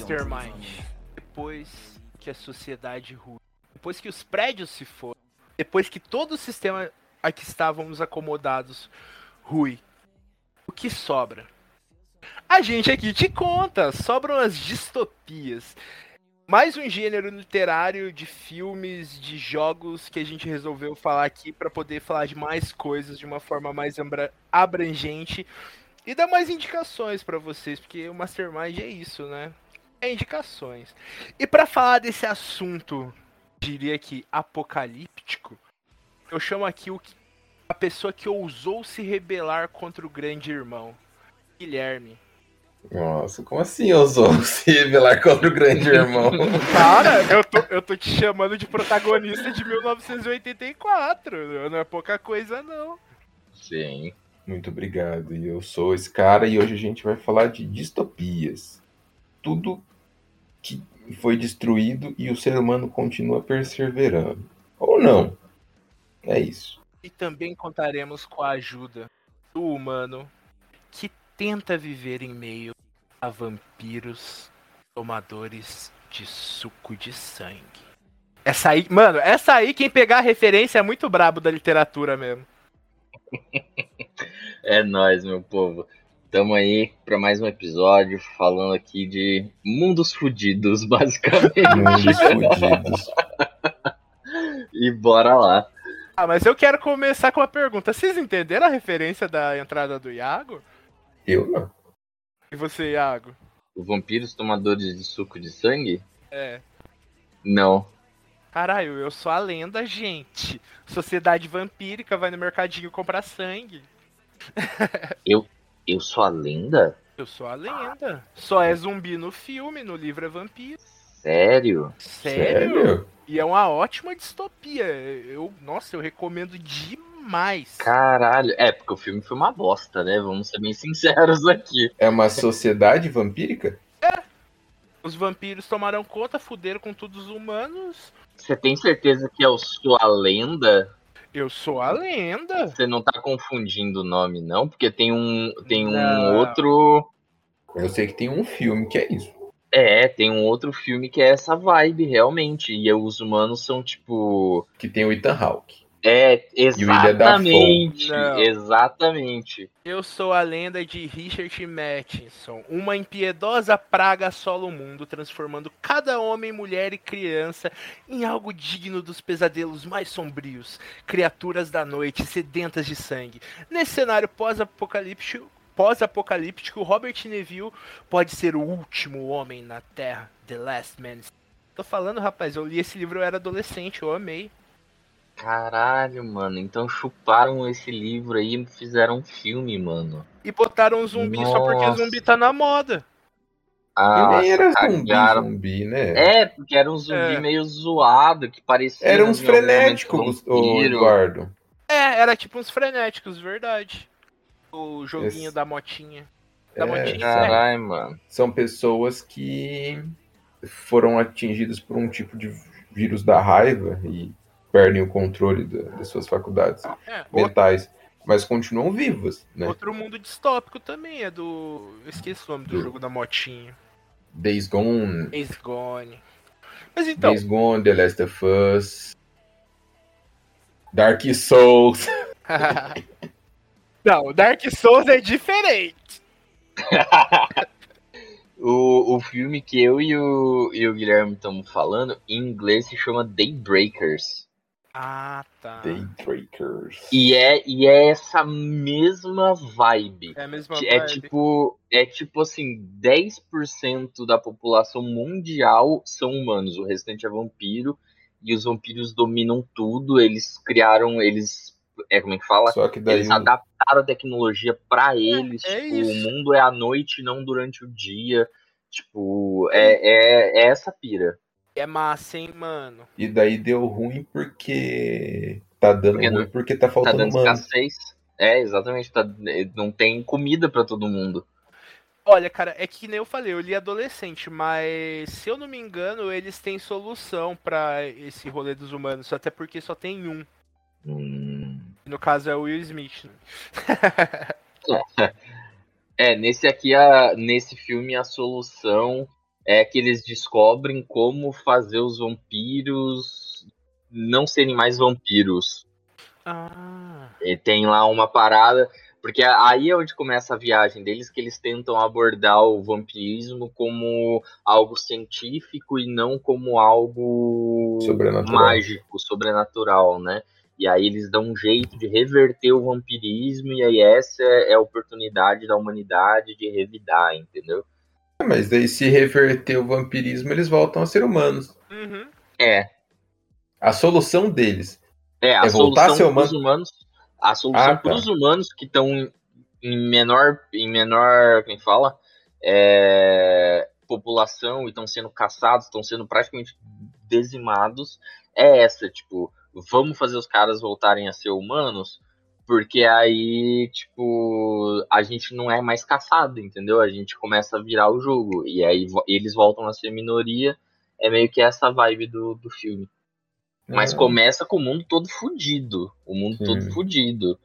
Mastermind. Depois que a sociedade ruim. Depois que os prédios se foram. Depois que todo o sistema a que estávamos acomodados rui. O que sobra? A gente aqui te conta. Sobram as distopias. Mais um gênero literário de filmes, de jogos que a gente resolveu falar aqui para poder falar de mais coisas de uma forma mais abra- abrangente e dar mais indicações para vocês, porque o Mastermind é isso, né? É indicações. E para falar desse assunto, diria que apocalíptico, eu chamo aqui o que- a pessoa que ousou se rebelar contra o grande irmão, Guilherme. Nossa, como assim ousou se revelar contra o grande irmão? Cara, eu tô, eu tô te chamando de protagonista de 1984. Não é pouca coisa, não. Sim. Muito obrigado. E eu sou esse cara e hoje a gente vai falar de distopias. Tudo que foi destruído e o ser humano continua perseverando. Ou não. É isso. E também contaremos com a ajuda do humano que tenta viver em meio a vampiros tomadores de suco de sangue. Essa aí, mano, essa aí, quem pegar a referência é muito brabo da literatura mesmo. É nóis, meu povo. Tamo aí pra mais um episódio falando aqui de mundos fudidos, basicamente. Mundos fudidos. e bora lá. Ah, mas eu quero começar com uma pergunta. Vocês entenderam a referência da entrada do Iago? Eu não. E você, Iago? Os vampiros tomadores de suco de sangue? É. Não. Caralho, eu sou a lenda, gente. Sociedade vampírica vai no mercadinho comprar sangue. Eu sou a lenda? Eu sou a lenda. Só é zumbi no filme, no livro é vampiro. Sério? Sério? E é uma ótima distopia. Eu, nossa, eu recomendo demais. Caralho. É, porque o filme foi uma bosta, né? Vamos ser bem sinceros aqui. É uma sociedade vampírica? Os vampiros tomaram conta, fuderam com todos os humanos. Você tem certeza que eu sou a lenda? Eu sou a lenda. Você não tá confundindo o nome, não? Porque tem um, tem um Não. outro. Eu sei que tem um filme que é isso. É, tem um outro filme que é essa vibe, realmente. E os humanos são tipo. Que tem o Ethan Hawke. É, exatamente. Exatamente. Eu sou a lenda de Richard Matheson. Uma impiedosa praga assola o mundo, transformando cada homem, mulher e criança em algo digno dos pesadelos mais sombrios. Criaturas da noite, sedentas de sangue. Nesse cenário pós-apocalíptico, pós-apocalíptico, Robert Neville pode ser o último homem na Terra. The Last Man. Tô falando, rapaz, eu li esse livro, eu era adolescente, eu amei. Caralho, mano. Então chuparam esse livro aí e fizeram um filme, mano. E botaram um zumbi só porque Nossa. zumbi tá na moda. Ah, e nem era zumbi, zumbi, né? É, porque era um zumbi É. meio zoado, que parecia. Era uns frenéticos, o. Eduardo. É, era tipo uns frenéticos, verdade. O joguinho Esse- da motinha. Da É, motinha. Caralho, mano. São pessoas que foram atingidas por um tipo de vírus da raiva e perdem o controle da- das suas faculdades É, outro, mentais, mas continuam vivas, né? outro mundo distópico também é do. Eu esqueci o nome do Do- jogo da motinha. Days Gone, Days Gone. Mas então, Days Gone, The Last of Us, Dark Souls. não, Dark Souls é diferente. O, o filme que eu e o, e o Guilherme estamos falando, em inglês se chama Daybreakers. Ah, tá. Daybreakers. E é, e é essa mesma vibe. É a mesma É vibe. tipo, é tipo assim, 10% da população mundial são humanos, o restante é vampiro, e os vampiros dominam tudo, eles criaram, eles, é como é que fala? Só que daí Eles adaptaram a tecnologia pra eles, é tipo, isso. o mundo é à noite, não durante o dia. Tipo, é, é, é essa pira. É massa, hein, mano. E daí deu ruim porque. Tá dando Porque ruim não- porque tá Tá faltando dando mano. escassez. É, exatamente. Tá, não tem comida pra todo mundo. Olha, cara, é que nem eu falei, eu li adolescente, mas se eu não me engano, eles têm solução pra esse rolê dos humanos, até porque só tem um. Hum. No caso é o Will Smith. Né? É, nesse aqui, a, nesse filme, a solução é que eles descobrem como fazer os vampiros não serem mais vampiros. Ah. E tem lá uma parada. Porque aí é onde começa a viagem deles, que eles tentam abordar o vampirismo como algo científico e não como algo Sobrenatural. mágico, sobrenatural, né? E aí eles dão um jeito de reverter o vampirismo, e aí essa é a oportunidade da humanidade de revidar, entendeu? Mas daí, se reverter o vampirismo, eles voltam a ser humanos. Uhum. É, A solução deles É, a É voltar a ser humano? humanos, a solução Ah, tá. para os humanos que estão em menor, em menor, quem fala, é, população e estão sendo caçados, estão sendo praticamente dizimados, é essa, tipo, vamos fazer os caras voltarem a ser humanos, porque aí, tipo, a gente não é mais caçado, entendeu? A gente começa a virar o jogo, e aí eles voltam a ser minoria, é meio que essa vibe do, do filme. Mas Ah. começa com o mundo todo fudido. O mundo Sim. todo fudido.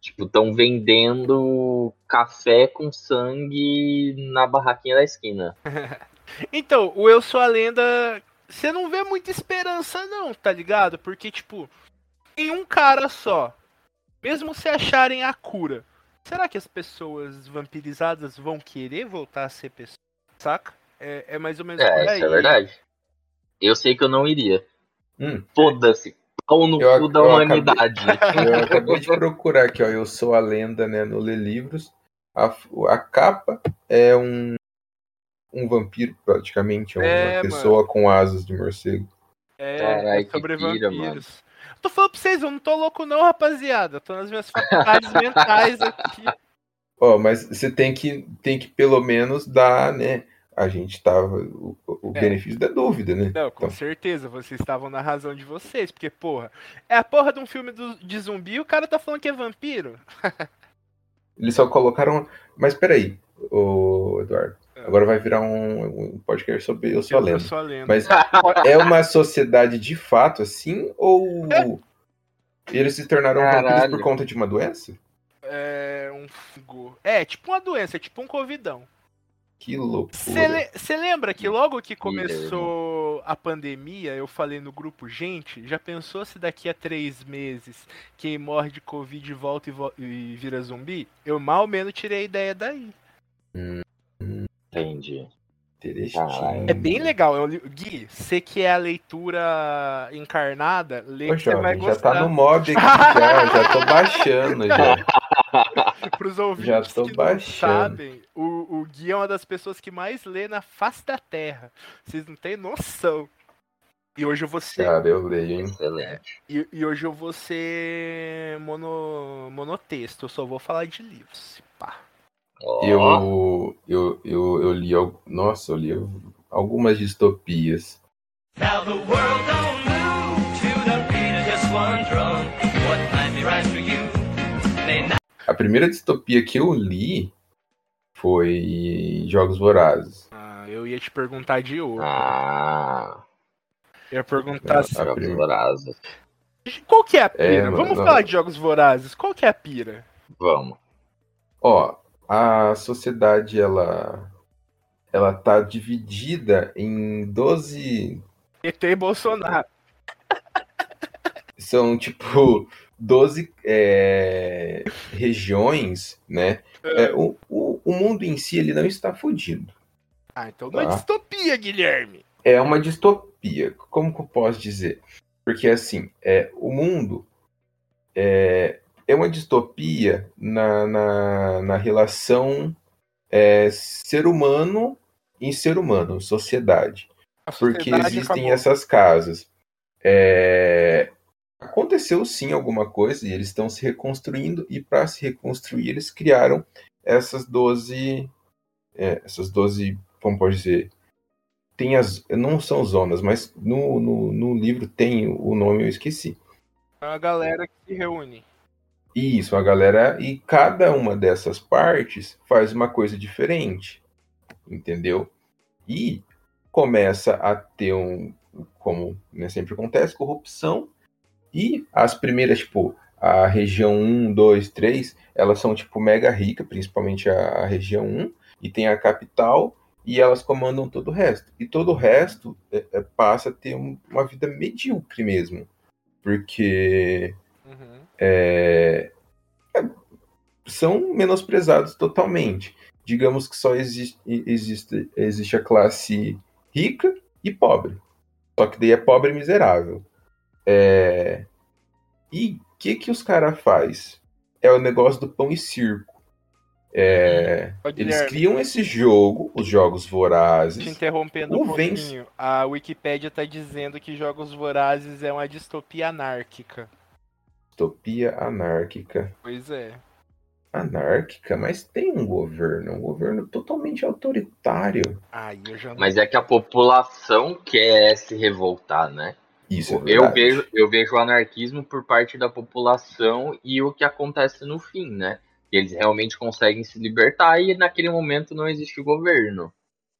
Tipo, estão vendendo café com sangue na barraquinha da esquina. Então, o Eu Sou a Lenda, você não vê muita esperança não, tá ligado? Porque, tipo, em um cara só, mesmo se acharem a cura, será que as pessoas vampirizadas vão querer voltar a ser pessoas? Saca? É, é mais ou menos por É, aí. isso é verdade. Eu sei que eu não iria. Hum. Foda-se. Pau no Eu- cu da humanidade. Eu acabei de procurar aqui, ó. Eu sou a lenda, né? No Ler Livros. A, a capa é um, um vampiro, praticamente. É uma É, pessoa com asas de morcego. É, Carai, é que sobre vampiros. Tô falando pra vocês, eu não tô louco não, rapaziada. Tô nas minhas faculdades mentais aqui. Ó, mas você tem que, tem que pelo menos dar, né? A gente tava. O, o É. benefício da dúvida, né? Não, com Então. certeza, vocês estavam na razão de vocês, porque, porra, é a porra de um filme do- de zumbi e o cara tá falando que é vampiro. Eles só colocaram. Mas peraí, ô Eduardo. Agora vai virar um, um podcast sobre Eu Sou a Eu Lenda. sou a lenda. Mas é uma sociedade de fato assim? Ou eles se tornaram vampiros por conta de uma doença? É um fungo. É, tipo uma doença, é tipo um covidão. Que loucura. Você lembra que logo que começou a pandemia, eu falei no grupo, gente, já pensou se daqui a três meses quem morre de Covid volta e, vo- e vira zumbi? Eu mal menos tirei a ideia daí. Entendi. Caralho. É bem legal. li- Gui, você que é a leitura encarnada, lê que Ô, você vai jovem, já gostar. tá no mob aqui, já, já tô baixando já. Pros ouvintes Já tô que não baixando. sabem, o, o Gui é uma das pessoas que mais lê na face da Terra. Vocês não têm noção. E hoje eu vou ser. Cara, eu leio, hein? Excelente. E, e hoje eu vou ser mono, monotexto. Eu só vou falar de livros. Ó, Eu, eu, eu, eu li, nossa, eu li algumas distopias. Now the world don't move to the beat of just one drum. What might be right for you may not. A primeira distopia que eu li foi Jogos Vorazes. Ah, eu ia te perguntar de outro. Ah, Eu ia perguntar assim, A Jogos Vorazes. qual que é a pira? É, Vamos mano. falar de jogos vorazes. Qual que é a pira? Vamos. Ó, a sociedade ela ela tá dividida em 12 ET e Bolsonaro. são tipo 12 é, regiões, né? É, o, o, o mundo em si ele não está fodido. Ah, então não é Tá. distopia, Guilherme. É uma distopia. Como que eu posso dizer? Porque assim, é, o mundo é, é uma distopia na, na, na relação é, ser humano em ser humano, sociedade. A Porque sociedade existem acabou. essas casas. É, Aconteceu sim alguma coisa e eles estão se reconstruindo, e para se reconstruir, eles criaram essas 12, é, essas 12 como pode dizer, tem as, não são zonas, mas no, no, no livro tem o nome, eu esqueci. É uma galera que se reúne. Isso, a galera, e cada uma dessas partes faz uma coisa diferente, entendeu? E começa a ter um, como né, sempre acontece, corrupção, e as primeiras, tipo, a região 1, 2, 3, elas são, tipo, mega rica, principalmente a, a região 1, e tem a capital, e elas comandam todo o resto. E todo o resto é, é, passa a ter um- uma vida medíocre mesmo, porque Uhum. é, é, são menosprezados totalmente. Digamos que só existe, existe, existe a classe rica e pobre. Só que daí é pobre e miserável. É, E o que, que os caras faz? É o negócio do pão e circo. É, Eles Guilherme, criam esse jogo, os jogos te vorazes. interrompendo O um Vence- pouquinho. A Wikipédia tá dizendo que Jogos Vorazes é uma distopia anárquica. Distopia anárquica. Pois é. Anárquica, mas tem um governo, um governo totalmente autoritário. Eu não. Mas é que a população quer se revoltar, né? Isso é Eu verdade. vejo, eu vejo o anarquismo por parte da população e o que acontece no fim, né? Eles realmente conseguem se libertar e naquele momento não existe governo.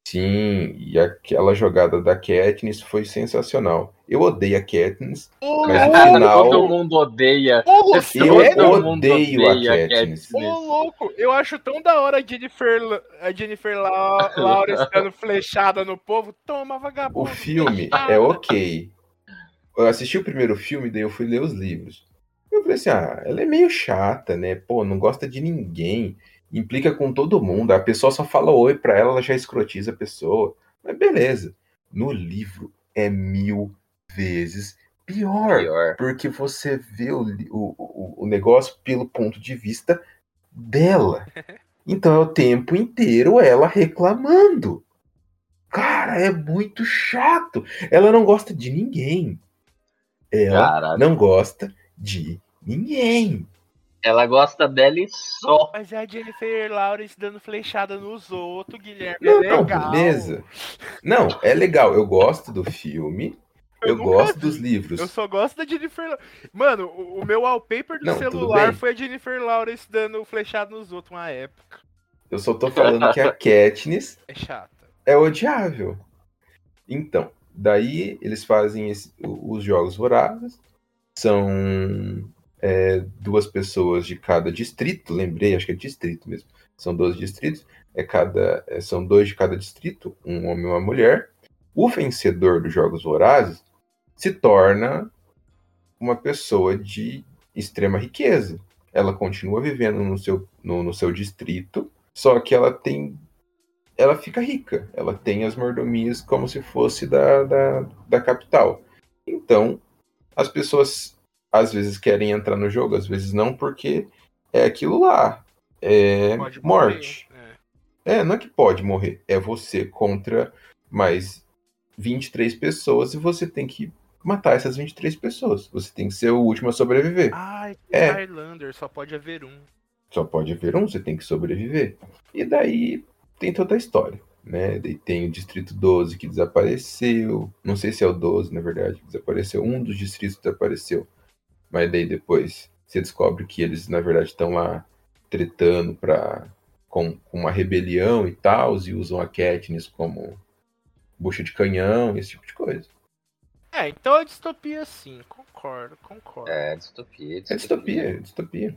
Sim, e aquela jogada da Katniss foi sensacional. Eu odeio a Katniss, Ô, mas no louco! final Todo mundo odeia. Louco, eu sério? Todo mundo odeio a odeia Katniss. Ô, louco, eu acho tão da hora a Jennifer, a Jennifer La- Lawrence dando flechada no povo. Toma, O vagabundo. filme flechada. é ok. Eu assisti o primeiro filme, daí eu fui ler os livros. Eu falei assim, ah, ela é meio chata, né? Pô, não gosta de ninguém. Implica com todo mundo. A pessoa só fala oi pra ela, ela já escrotiza a pessoa. Mas beleza. No livro é mil vezes pior. Pior. Porque você vê o, o, o, negócio pelo ponto de vista dela. Então é o tempo inteiro ela reclamando. Cara, é muito chato. Ela não gosta de ninguém. Ela não gosta de ninguém. Ela gosta dela e só. Mas é a Jennifer Lawrence dando flechada nos outros, Guilherme. Não, é não, legal. beleza. Não, é legal. Eu gosto do filme. Eu Eu, gosto vi. dos livros. Eu só gosto da Jennifer La- Mano, o, o meu wallpaper do Não, celular foi a Jennifer Lawrence dando flechada nos outros uma época. Eu só tô falando que a Katniss É chata. é odiável. Então, daí eles fazem esse- os jogos vorazes. São é, duas pessoas de cada distrito, lembrei, acho que é distrito mesmo. São 12 distritos, é cada, é, são dois de cada distrito, um homem e uma mulher. O vencedor dos jogos vorazes se torna uma pessoa de extrema riqueza. Ela continua vivendo no seu, no, no seu distrito, só que ela tem ela fica rica. Ela tem as mordomias como se fosse da, da, da capital. Então, as pessoas às vezes querem entrar no jogo, às vezes não, porque é aquilo lá. É Pode morte. morrer. É. É, não é que pode morrer. É você contra mais 23 pessoas e você tem que matar essas 23 pessoas. Você tem que ser o último a sobreviver. Ai, É. Highlander, só pode haver um. Só pode haver um, você tem que sobreviver. E daí tem toda a história, né? Daí tem o Distrito 12 que desapareceu. Não sei se é o 12, na verdade, que desapareceu. Um dos distritos desapareceu. Mas daí depois você descobre que eles, na verdade, estão lá tretando pra, com, com uma rebelião e tal, e usam a Katniss como bucha de canhão, esse tipo de coisa. É, então é distopia sim, concordo, concordo. É, distopia. É distopia, é distopia.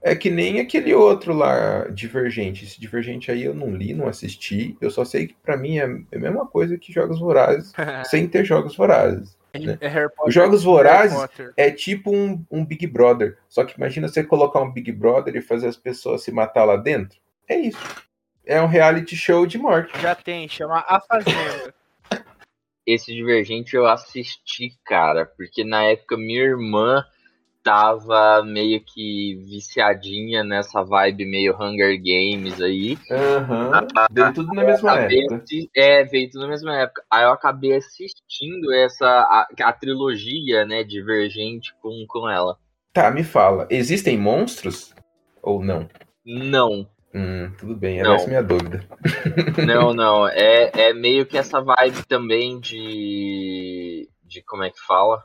É que nem aquele outro lá, Divergente. Esse Divergente aí eu não li, não assisti. Eu só sei que pra mim é é a mesma coisa que Jogos Vorazes, sem ter Jogos Vorazes. Né? É Harry Potter. Os Jogos Vorazes é tipo um, um Big Brother. Só que imagina você colocar um Big Brother e fazer as pessoas se matar lá dentro. É isso. É um reality show de morte. Já tem, chama A Fazenda. Esse Divergente eu assisti, cara, porque na época minha irmã tava meio que viciadinha nessa vibe meio Hunger Games aí. Aham. Deu tudo na mesma Acabei época. É, veio tudo na mesma época. Aí eu acabei assistindo essa a, a trilogia, né, Divergente com, com ela. Tá, me fala. Existem monstros? Ou não? Não. Hum, tudo bem, era Não. essa minha dúvida. Não, não. É, é meio que essa vibe também de. de como é que fala?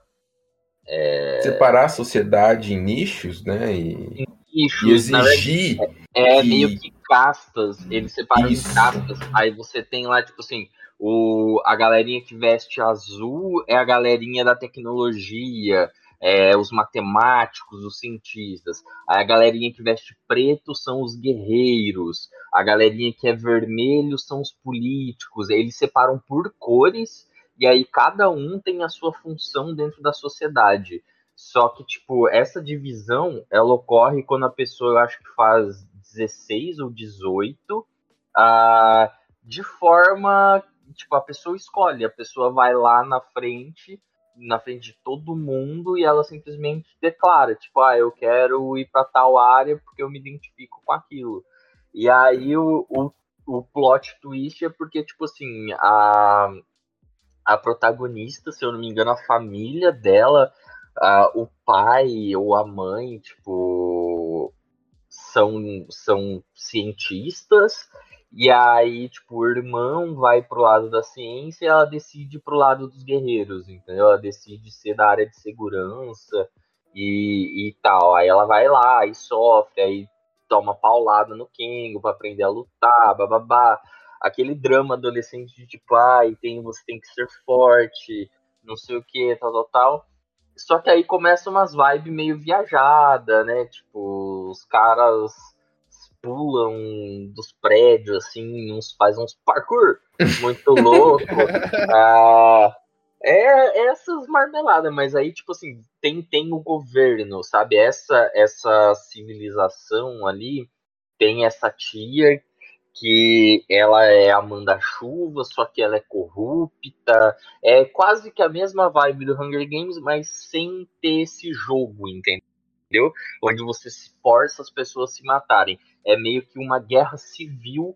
Separar a sociedade em nichos, né? E, e Nichos, na verdade, exigir. é que- meio que castas. Eles separam Isso. em castas. Aí você tem lá, tipo assim, o, a galerinha que veste azul é a galerinha da tecnologia. É, os matemáticos, os cientistas. A galerinha que veste preto são os guerreiros. A galerinha que é vermelho são os políticos. Eles separam por cores e aí cada um tem a sua função dentro da sociedade. Só que, tipo, essa divisão, ela ocorre quando a pessoa, eu acho que faz 16 ou 18, ah, de forma, tipo, a pessoa escolhe, a pessoa vai lá na frente, na frente de todo mundo, e ela simplesmente declara, tipo, ah, eu quero ir para tal área porque eu me identifico com aquilo. E aí o, o, o plot twist é porque, tipo assim, a, a protagonista, se eu não me engano, a família dela, o pai ou a mãe, tipo, são, são cientistas, e aí, tipo, o irmão vai pro lado da ciência e ela decide pro lado dos guerreiros, entendeu? Ela decide ser da área de segurança e, e tal. Aí ela vai lá e sofre, aí toma paulada no Kengo pra aprender a lutar, bababá. Aquele drama adolescente de tipo, ai, tem, você tem que ser forte, não sei o que, tal, tal, tal. Só que aí começa umas vibes meio viajada, né? Tipo, os caras pulam dos prédios, assim, uns faz uns parkour muito louco. Ah, é essas marmeladas, mas aí, tipo assim, tem, tem o governo, sabe? Essa, essa civilização ali tem essa tia que ela é a manda-chuva, só que ela é corrupta. É quase que a mesma vibe do Hunger Games, mas sem ter esse jogo, entendeu? Onde você se força as pessoas a se matarem. É meio que uma guerra civil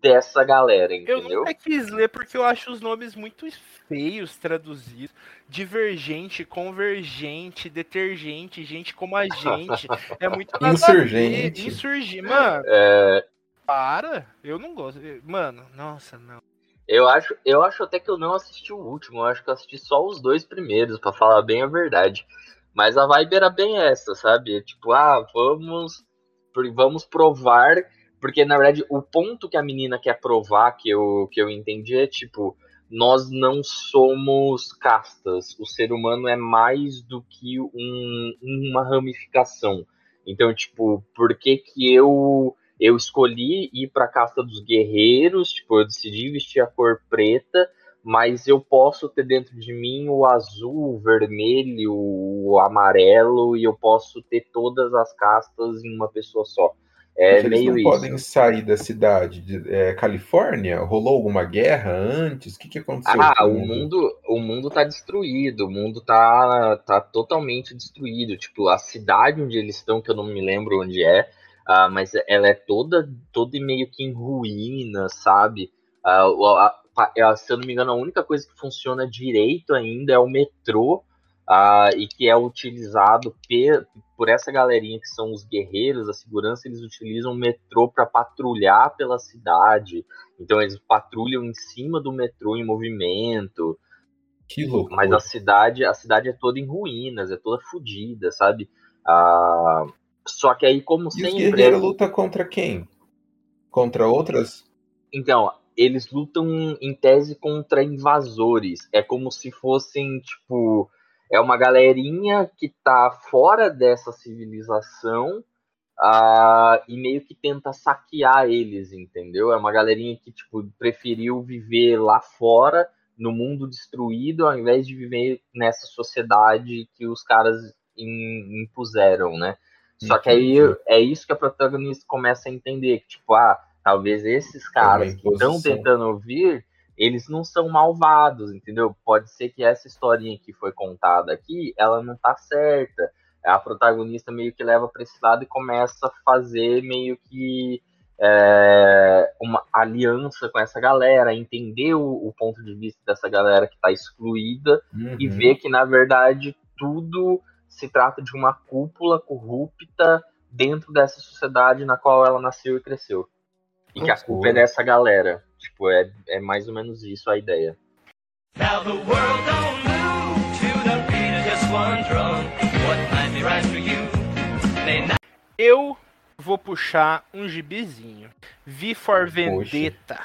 dessa galera, Eu entendeu? nunca quis ler porque eu acho os nomes muito feios traduzidos. Divergente, convergente, detergente, gente como a gente. É muito. Insurgente. Insurgente. Mano, É, para. Eu não gosto. Mano, nossa, não. eu, acho, eu acho até que eu não assisti o último, eu acho que eu assisti só os dois primeiros, pra falar bem a verdade. Mas a vibe era bem essa, sabe? Tipo, ah, vamos, vamos provar. Porque, na verdade, o ponto que a menina quer provar, que eu, que eu entendi, é tipo, nós não somos castas. O ser humano é mais do que um, uma ramificação. Então, tipo, por que que eu eu escolhi ir para a casta dos guerreiros, tipo, eu decidi vestir a cor preta, mas eu posso ter dentro de mim o azul, o vermelho, o amarelo, e eu posso ter todas as castas em uma pessoa só. É Mas eles meio não isso. podem sair da cidade de é, Califórnia? Rolou alguma guerra antes? O que, que aconteceu? Ah, o mundo, o mundo tá destruído, o mundo tá, tá totalmente destruído. Tipo, a cidade onde eles estão, que eu não me lembro onde é, ah, mas ela é toda, toda meio que em ruínas, sabe? Ah, a- é, se eu não me engano, a única coisa que funciona direito ainda é o metrô, ah, e que é utilizado por essa galerinha que são os guerreiros, a segurança, eles utilizam o metrô para patrulhar pela cidade. Então eles patrulham em cima do metrô em movimento. Que loucura. Mas a cidade, a cidade é toda em ruínas, é toda fodida, sabe? Ah, só que aí, como E sempre. é guerreiros lutam contra quem? Contra outras? Então, eles lutam em tese contra invasores. É como se fossem, tipo. É uma galerinha que tá fora dessa civilização ah, e meio que tenta saquear eles, entendeu? É uma galerinha que, tipo, preferiu viver lá fora, no mundo destruído, ao invés de viver nessa sociedade que os caras im- impuseram, né? Só que aí é isso que a protagonista começa a entender, que, tipo, ah, talvez esses caras que estão tentando ouvir, eles não são malvados, entendeu? Pode ser que essa historinha que foi contada aqui, ela não tá certa. A protagonista meio que leva para esse lado e começa a fazer meio que é, uma aliança com essa galera, entender o, o ponto de vista dessa galera que está excluída e Uhum. ver que na verdade tudo se trata de uma cúpula corrupta dentro dessa sociedade na qual ela nasceu e cresceu. E que a culpa é dessa galera. Tipo, é, é mais ou menos isso a ideia. Now the world don't move to the beat of just one drum. What might be right for you may not. Eu vou puxar um gibizinho. V for Vendetta.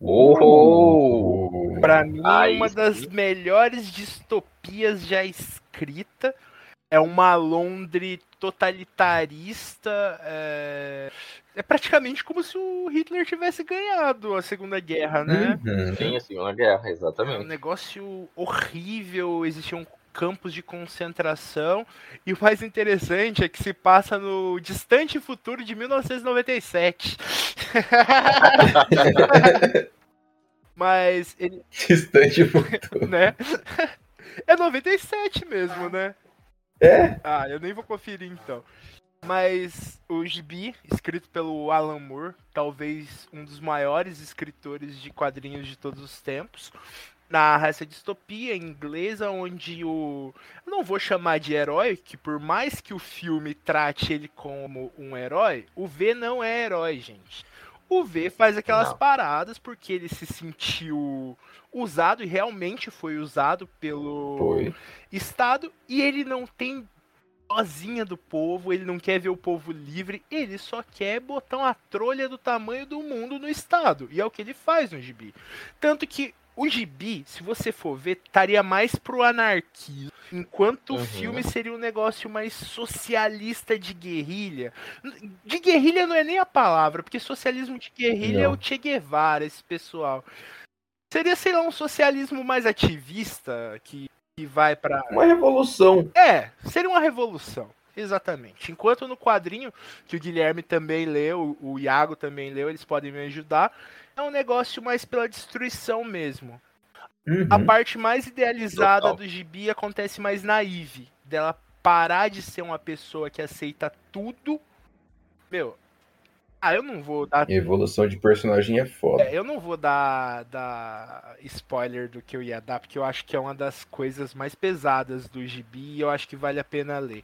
Oh! Pra mim, Aí uma das melhores distopias já escrita. É uma Londres totalitarista. É... é praticamente como se o Hitler tivesse ganhado a Segunda Guerra, né? Uhum. Sim, a Segunda Guerra, É um exatamente. negócio horrível, existiam campos de concentração. E o mais interessante é que se passa no distante futuro de 1997. Mas ele, Distante futuro. né? É 97 mesmo, né? É? Ah, eu nem vou conferir então. Mas o Gibi, escrito pelo Alan Moore, talvez um dos maiores escritores de quadrinhos de todos os tempos, narra essa distopia inglesa onde o. Eu não vou chamar de herói, que por mais que o filme trate ele como um herói, o V não é herói, gente. O V faz aquelas Não. paradas porque ele se sentiu usado e realmente foi usado pelo Foi. Estado e ele não tem dozinha do povo, ele não quer ver o povo livre, ele só quer botar uma trolha do tamanho do mundo no Estado. E é o que ele faz no gibi. Tanto que o gibi, se você for ver, estaria mais pro anarquismo, enquanto o Uhum. filme seria um negócio mais socialista de guerrilha. De guerrilha não é nem a palavra, porque socialismo de guerrilha é Não. o Che Guevara, esse pessoal. Seria, sei lá, um socialismo mais ativista, que, que vai pra. Uma revolução. É, seria uma revolução. Exatamente. Enquanto no quadrinho, que o Guilherme também leu, o Iago também leu, eles podem me ajudar, é um negócio mais pela destruição mesmo. Uhum. A parte mais idealizada Total. do gibi acontece mais na Eve, dela parar de ser uma pessoa que aceita tudo. Meu, ah, eu não vou dar Evolução de personagem é foda. é, eu não vou dar, dar spoiler do que eu ia dar, porque eu acho que é uma das coisas mais pesadas do gibi e eu acho que vale a pena ler.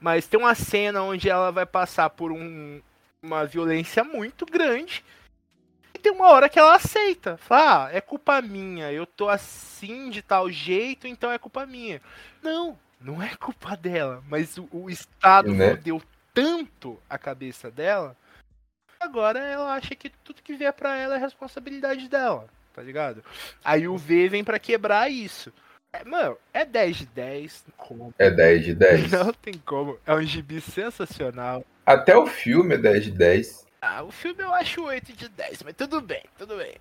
Mas tem uma cena onde ela vai passar por um- uma violência muito grande e tem uma hora que ela aceita. Fala, ah, é culpa minha, eu tô assim de tal jeito, então é culpa minha. Não, não é culpa dela, mas o, o Estado Né? fudeu tanto a cabeça dela Agora ela acha que tudo que vier pra ela é responsabilidade dela, tá ligado? Aí o V vem pra quebrar isso. É, mano, é 10 de 10, não tem como. É 10 de 10. Não tem como. É um gibi sensacional. Até o filme é 10 de 10. Ah, o filme eu acho 8 de 10, mas tudo bem, tudo bem.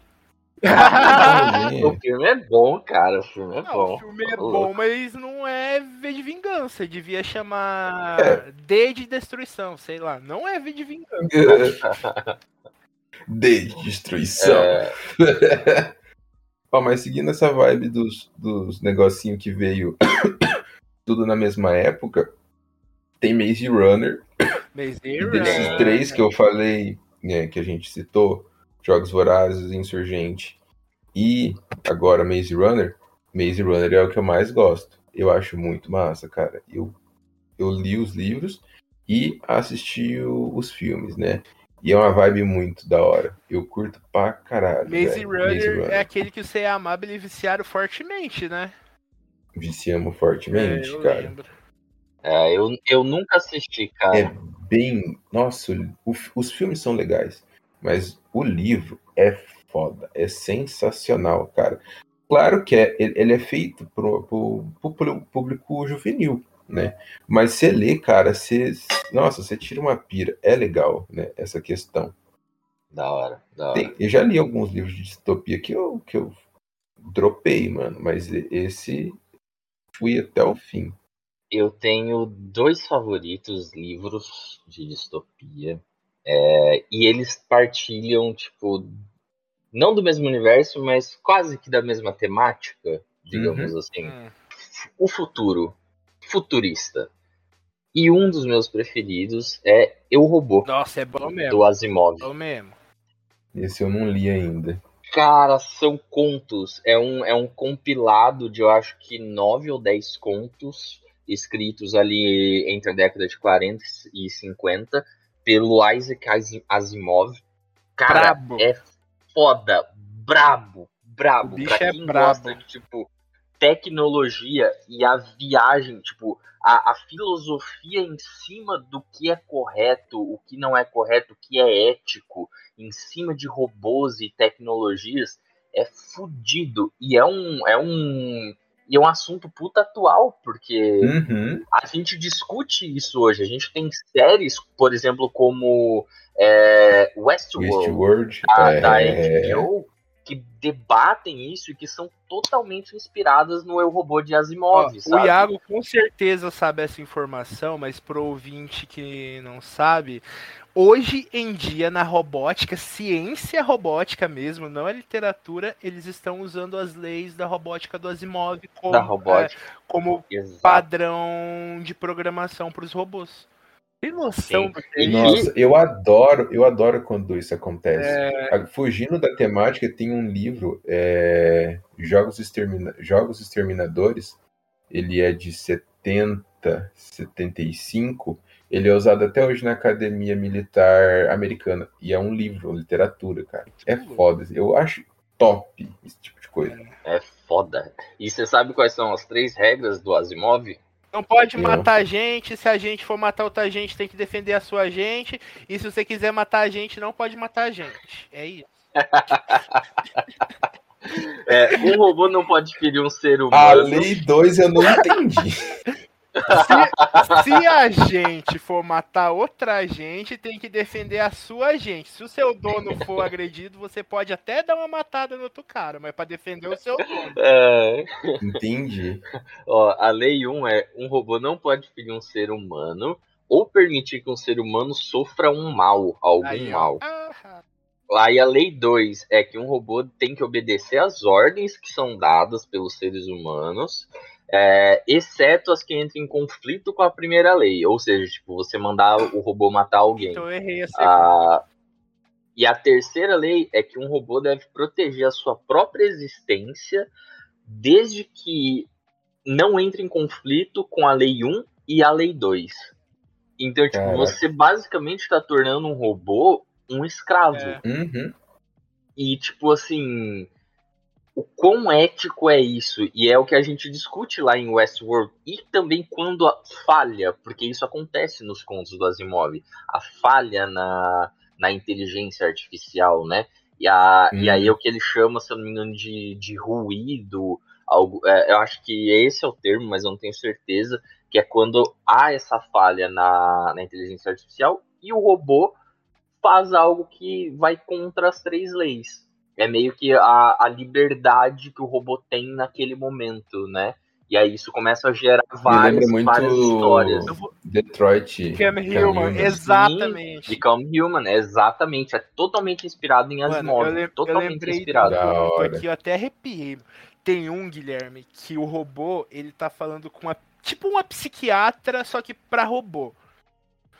O filme é bom, cara. O filme é Não, bom. o filme é Tá bom, mas não é V de vingança. Devia chamar É. D de destruição, sei lá. Não é V de vingança. de destruição. É, Ó, mas seguindo essa vibe dos, dos negocinhos que veio tudo na mesma época, tem Maze Runner. Maze E Runner. desses três que eu falei, né, que a gente citou, Jogos Vorazes, Insurgente e agora Maze Runner, Maze Runner é o que eu mais gosto. Eu acho muito massa, cara. Eu, eu li os livros e assisti o- os filmes, né? E é uma vibe muito da hora. Eu curto pra caralho. Maze velho. Runner é aquele que você é amável e viciaram fortemente, né? Viciamos fortemente, É, eu cara. lembro. é, eu, eu nunca assisti, cara. É bem. Nossa, o- os filmes são legais, mas o livro é foda, é sensacional, cara. Claro que é, ele é feito pro, pro, pro público juvenil, né? Mas você lê, cara, você. Nossa, você tira uma pira. É legal, né? Essa questão. Da hora, da hora. Tem- eu já li alguns livros de distopia que eu, que eu dropei, mano, mas esse fui até o fim. Eu tenho dois favoritos livros de distopia. É, e eles partilham, tipo, não do mesmo universo, mas quase que da mesma temática, digamos assim. Hum. O futuro. Futurista. E um dos meus preferidos é Eu Robô, Nossa, é bom mesmo. do Asimov. Bom mesmo. Esse eu não li ainda. Cara, são contos. É um, é um compilado de, eu acho que, nove ou dez contos escritos ali entre a década de 40 e 50 pelo Isaac Asi- Asimov. Cara, Brabo. é foda, brabo, brabo. O bicho pra é quem brabo. gosta de, tipo, tecnologia e a viagem, tipo, a, a filosofia em cima do que é correto, o que não é correto, o que é ético, em cima de robôs e tecnologias, é fudido. E é um. É um e é um assunto puta atual, porque Uhum. a gente discute isso hoje. A gente tem séries, por exemplo, como é, Westworld, Westworld. da, é, da HBO, que debatem isso e que são totalmente inspiradas no Eu Robô de Ó, Asimov, o sabe? Iago com certeza sabe essa informação, mas pro ouvinte que não sabe, hoje em dia na robótica, ciência robótica mesmo, não é literatura, eles estão usando as leis da robótica do Asimov como, da robótica. é, como padrão de programação para os robôs. Tem noção Sim. do que é E- isso? Nossa, eu adoro, eu adoro quando isso acontece. É, Fugindo da temática, tem um livro, é, Jogos, Extermina- Jogos Exterminadores. Ele é de 70, 75. Ele é usado até hoje na Academia Militar Americana. E é um livro, literatura, cara. É foda. Eu acho top esse tipo de coisa. É foda. E você sabe quais são as três regras do Asimov? Não pode matar a gente, se a gente for matar outra gente, tem que defender a sua gente. E se você quiser matar a gente, não pode matar a gente. É isso. É, um robô não pode ferir um ser A humano. lei 2 eu não entendi. Se, se a gente for matar outra gente, tem que defender a sua gente. Se o seu dono for agredido, você pode até dar uma matada no outro cara, mas pra defender o seu dono. É, Entendi. ó, a lei 1 é um robô não pode ferir um ser humano ou permitir que um ser humano sofra um mal, algum Aí, mal. Ah, Aí a lei 2 é que um robô tem que obedecer às ordens que são dadas pelos seres humanos, é, exceto as que entram em conflito com a primeira lei. Ou seja, tipo, você mandar o robô matar alguém. então eu errei a segunda. Ah, e a terceira lei é que um robô deve proteger a sua própria existência desde que não entre em conflito com a lei 1 e a lei 2. Então, tipo, Caraca. você basicamente está tornando um robô um escravo. É. Uhum. E, tipo, assim, o quão ético é isso? E é o que a gente discute lá em Westworld. E também quando a falha, porque isso acontece nos contos do Asimov. A falha na, na inteligência artificial, né? E, a, e Hum. aí é o que ele chama, se eu não me engano, de, de ruído. Algo, é, eu acho que esse é o termo, mas eu não tenho certeza. Que é quando há essa falha na, na inteligência artificial e o robô faz algo que vai contra as três leis. É meio que a, a liberdade que o robô tem naquele momento, né? E aí isso começa a gerar várias, muito várias histórias. Eu Detroit. Become Human, Human. exatamente. Become Human, exatamente. É totalmente inspirado em Mano, Asimov. eu, eu totalmente lembrei inspirado. Do aqui, eu até arrepiei. Tem um, Guilherme, que o robô, ele tá falando com uma. Tipo uma psiquiatra, só que pra robô.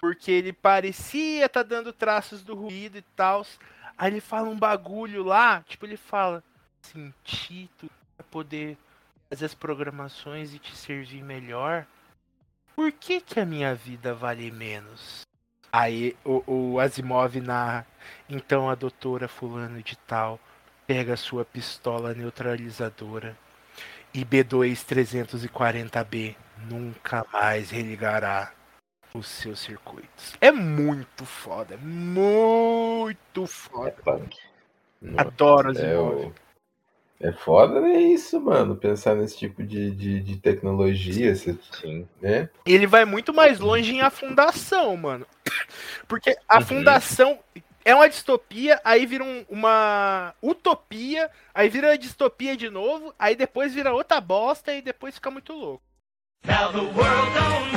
Porque ele parecia tá dando traços do ruído e tal. Aí ele fala um bagulho lá, tipo, ele fala: tudo pra poder fazer as programações e te servir melhor. Por que, que a minha vida vale menos? Aí o, o Asimov narra. Então a doutora fulano de tal pega sua pistola neutralizadora e B2-340B nunca mais religará os seus circuitos. É muito foda, muito É foda. punk. Adoro É, Asimov. o... é foda, né? Isso, mano. Pensar nesse tipo de, de, de tecnologia, esse- Sim. né? Ele vai muito mais longe em A Fundação, mano. Porque a Uhum. Fundação é uma distopia, aí vira um- uma utopia, aí vira uma distopia de novo, aí depois vira outra bosta e depois fica muito louco. Now the world don't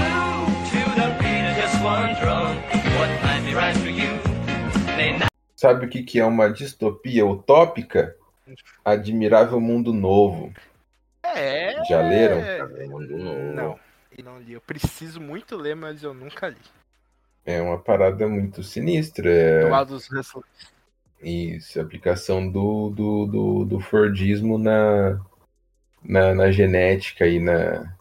Sabe o que, que é uma distopia utópica? Admirável Mundo Novo. É. Já leram? Não, eu não li. Eu preciso muito ler, mas eu nunca li. É uma parada muito sinistra. É... Do lado dos Hustlers. Isso, aplicação do, do, do, do Fordismo na, na, na genética e na,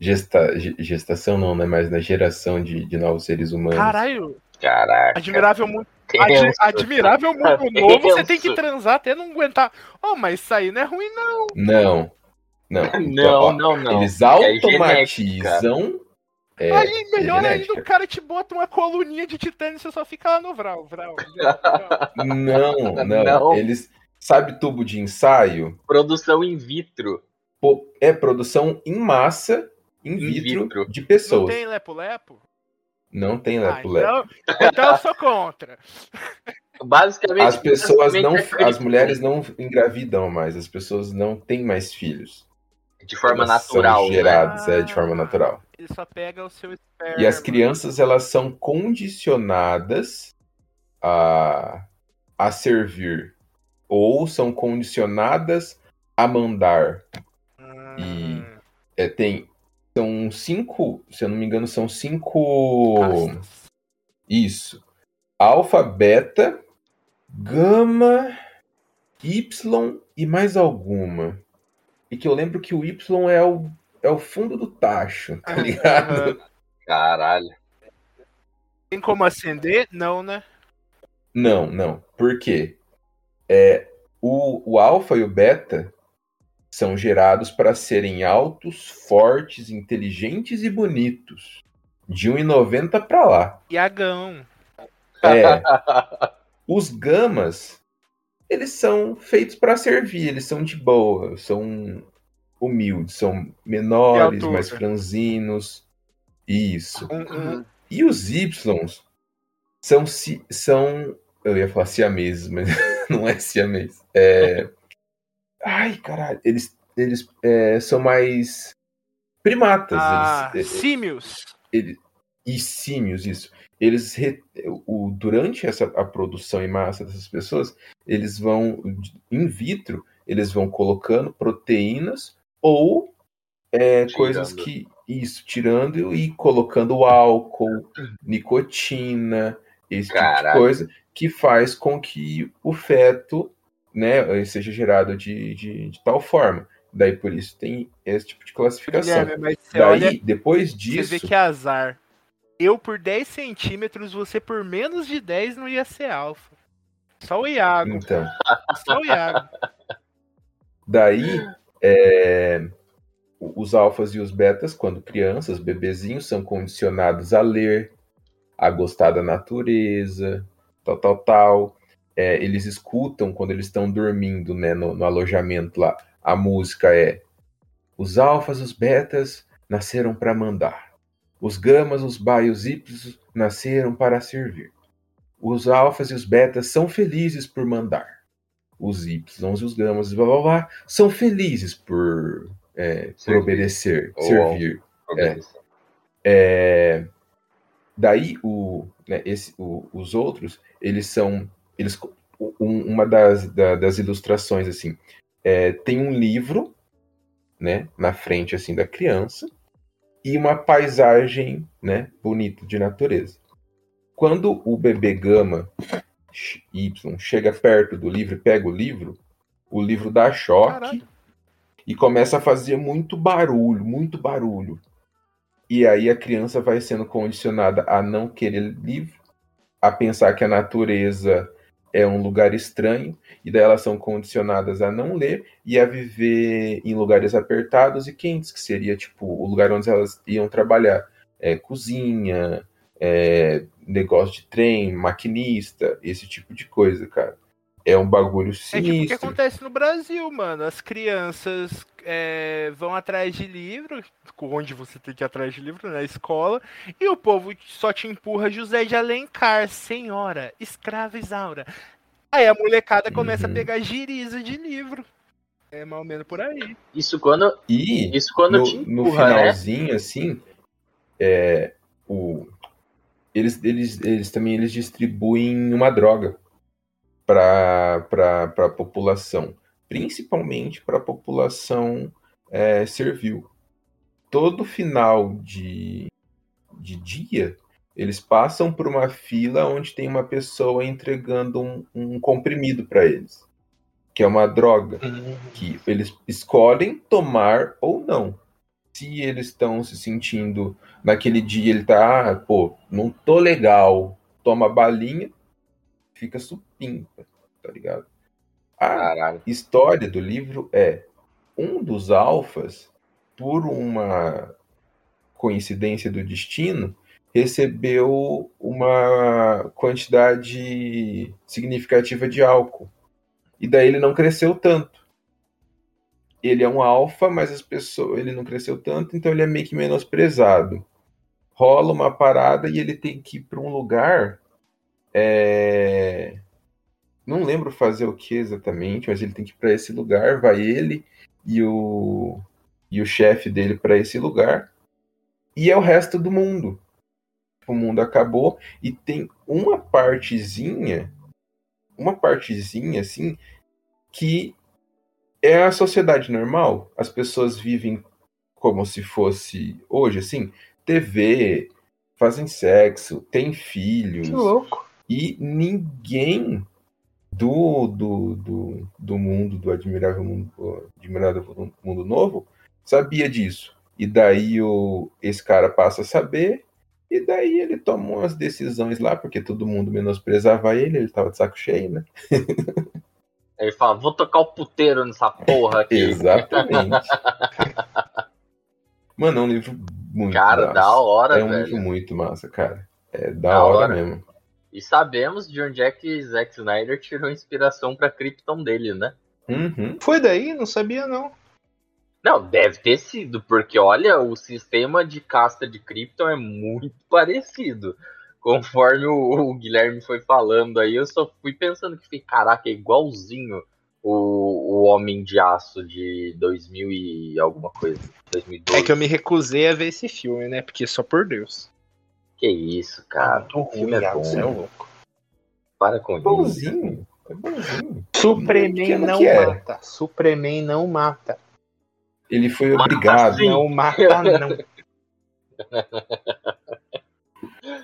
gesta, ge- gestação não, né? Mas na geração de, de novos seres humanos. Caralho, Caraca. admirável mundo. Ad- admirável mundo novo, você tem que transar até não aguentar. Oh, mas isso aí não é ruim, não. Não. Não. Então, Não, ó, não, não. Eles É automatizam. é, aí, melhor ainda, genética. o cara te bota uma coluninha de titânio e você só fica lá no vral, vral, vral, vral. Não, não, Não. Eles. Sabe tubo de ensaio? Produção in vitro. Pô, É produção em massa, in In vitro, vitro. de Não pessoas. tem lepo-lepo? Não tem Ah, lepo-lepo. então, então eu sou contra. Basicamente. As pessoas não. é As mulheres não engravidam mais, as pessoas não têm mais filhos. De forma Elas natural. São né? geradas, é, de forma natural. Ele só pega o seu esperma. E as crianças, elas são condicionadas a, a servir. Ou são condicionadas a mandar. Hum, É, tem. São cinco. Se eu não me engano, são cinco. castas. Isso. Alfa, beta, gama, Y e mais alguma. E que eu lembro que o Y é o, é o fundo do tacho, tá ligado? Aham. Caralho. Tem como acender? Não, né? Não, não. Por quê? É, o, o alfa e o beta são gerados para serem altos, fortes, inteligentes e bonitos. De 1,90 para lá. Iagão. É. Os gamas, eles são feitos para servir, eles são de boa, são humildes, são menores, mais franzinos. Isso. Um, um, E os Ys são, são. Eu ia falar siameses, mas não é siamês. É... Ai, caralho. Eles, eles é, são mais primatas. ah, eles, é, símios. ele- e símios, isso. Eles, re- o, durante essa, a produção em massa dessas pessoas, eles vão, in vitro, eles vão colocando proteínas ou é, coisas que. Isso, tirando e colocando álcool, nicotina, esse tipo de coisa, que faz com que o feto né, seja gerado de, de, de tal forma. Daí por isso tem esse tipo de classificação. Guilherme, mas você Daí, olha, depois você disso. vê que é azar. Eu por 10 centímetros, você por menos de 10 não ia ser alfa. Só o Iago. Então, Só o Iago. daí, é, os alfas e os betas, quando crianças, bebezinhos, são condicionados a ler, a gostar da natureza, tal, tal, tal. É, eles escutam quando eles estão dormindo, né, no, no alojamento lá. A música é: os alfas e os betas nasceram para mandar. Os gamas, os ba e os y nasceram para servir. Os alfas e os betas são felizes por mandar. Os y e os gamas, blá blá blá, são felizes por, é, por obedecer, Ou- servir. Obedecer. É, daí o, né, esse, o- os outros eles são eles um- uma das, da- das ilustrações assim é, tem um livro né na frente assim da criança e uma paisagem né bonita de natureza. Quando o bebê gama y chega perto do livro e pega o livro o livro dá choque e começa a fazer muito barulho muito barulho. E aí a criança vai sendo condicionada a não querer livro, a pensar que a natureza é um lugar estranho, e daí elas são condicionadas a não ler e a viver em lugares apertados e quentes, que seria tipo o lugar onde elas iam trabalhar. É, cozinha, é, negócio de trem, maquinista, esse tipo de coisa, cara. É um bagulho É tipo o que sinistro. acontece no Brasil, mano. As crianças é, vão atrás de livro, onde você tem que ir atrás de livro, na escola, e o povo só te empurra José de Alencar, senhora, escrava Isaura. Aí a molecada começa Uhum. a pegar giriza de livro. É mais ou menos por aí. Isso quando, E isso quando no, te no empurra, né? finalzinho, assim, é, o, eles, eles, eles também eles distribuem uma droga para a população, principalmente para a população é, servil. Todo final de, de dia, eles passam por uma fila onde tem uma pessoa entregando um, um comprimido para eles, que é uma droga Hum, que eles escolhem tomar ou não. se eles estão se sentindo naquele dia ele tá, ah, pô, não tô legal, toma balinha, fica supimpa, tá ligado? A Caralho. história do livro é um dos alfas, por uma coincidência do destino, recebeu uma quantidade significativa de álcool. E daí ele não cresceu tanto. Ele é um alfa, mas as pessoas, ele não cresceu tanto, então ele é meio que menosprezado. Rola uma parada e ele tem que ir para um lugar. é, Não lembro fazer o que exatamente, mas ele tem que ir para esse lugar. Vai ele e o e o chefe dele para esse lugar. E é o resto do mundo. O mundo acabou e tem uma partezinha, uma partezinha assim, que é a sociedade normal. As pessoas vivem como se fosse hoje, assim, TV, fazem sexo, têm filhos. Que louco. E ninguém do, do, do, do mundo, do admirável mundo, admirável mundo novo, sabia disso. E daí o, esse cara passa a saber, e daí ele toma umas decisões lá, porque todo mundo menosprezava ele, ele tava de saco cheio, né? Ele fala, vou tocar o puteiro nessa porra aqui. Exatamente. Mano, é um livro muito Cara, massa. da hora, É um velho. livro muito massa, cara. É da, Da hora, hora. mesmo. E sabemos de onde é que Zack Snyder tirou inspiração pra Krypton dele, né? Uhum. Foi daí? Não sabia, não. Não, deve ter sido, porque olha, o sistema de casta de Krypton é muito parecido. Conforme o, o Guilherme foi falando aí, eu só fui pensando que, caraca, é igualzinho o, o Homem de Aço de 2000 e alguma coisa. 2012. É que eu me recusei a ver esse filme, né? Porque só por Deus. Que isso, cara. Muito o ruim, filme é Iago, bom. você é louco. Para com É isso. bonzinho. É bonzinho. Superman não é. mata. Superman não mata. Ele foi Mata obrigado. sim. Não mata, não.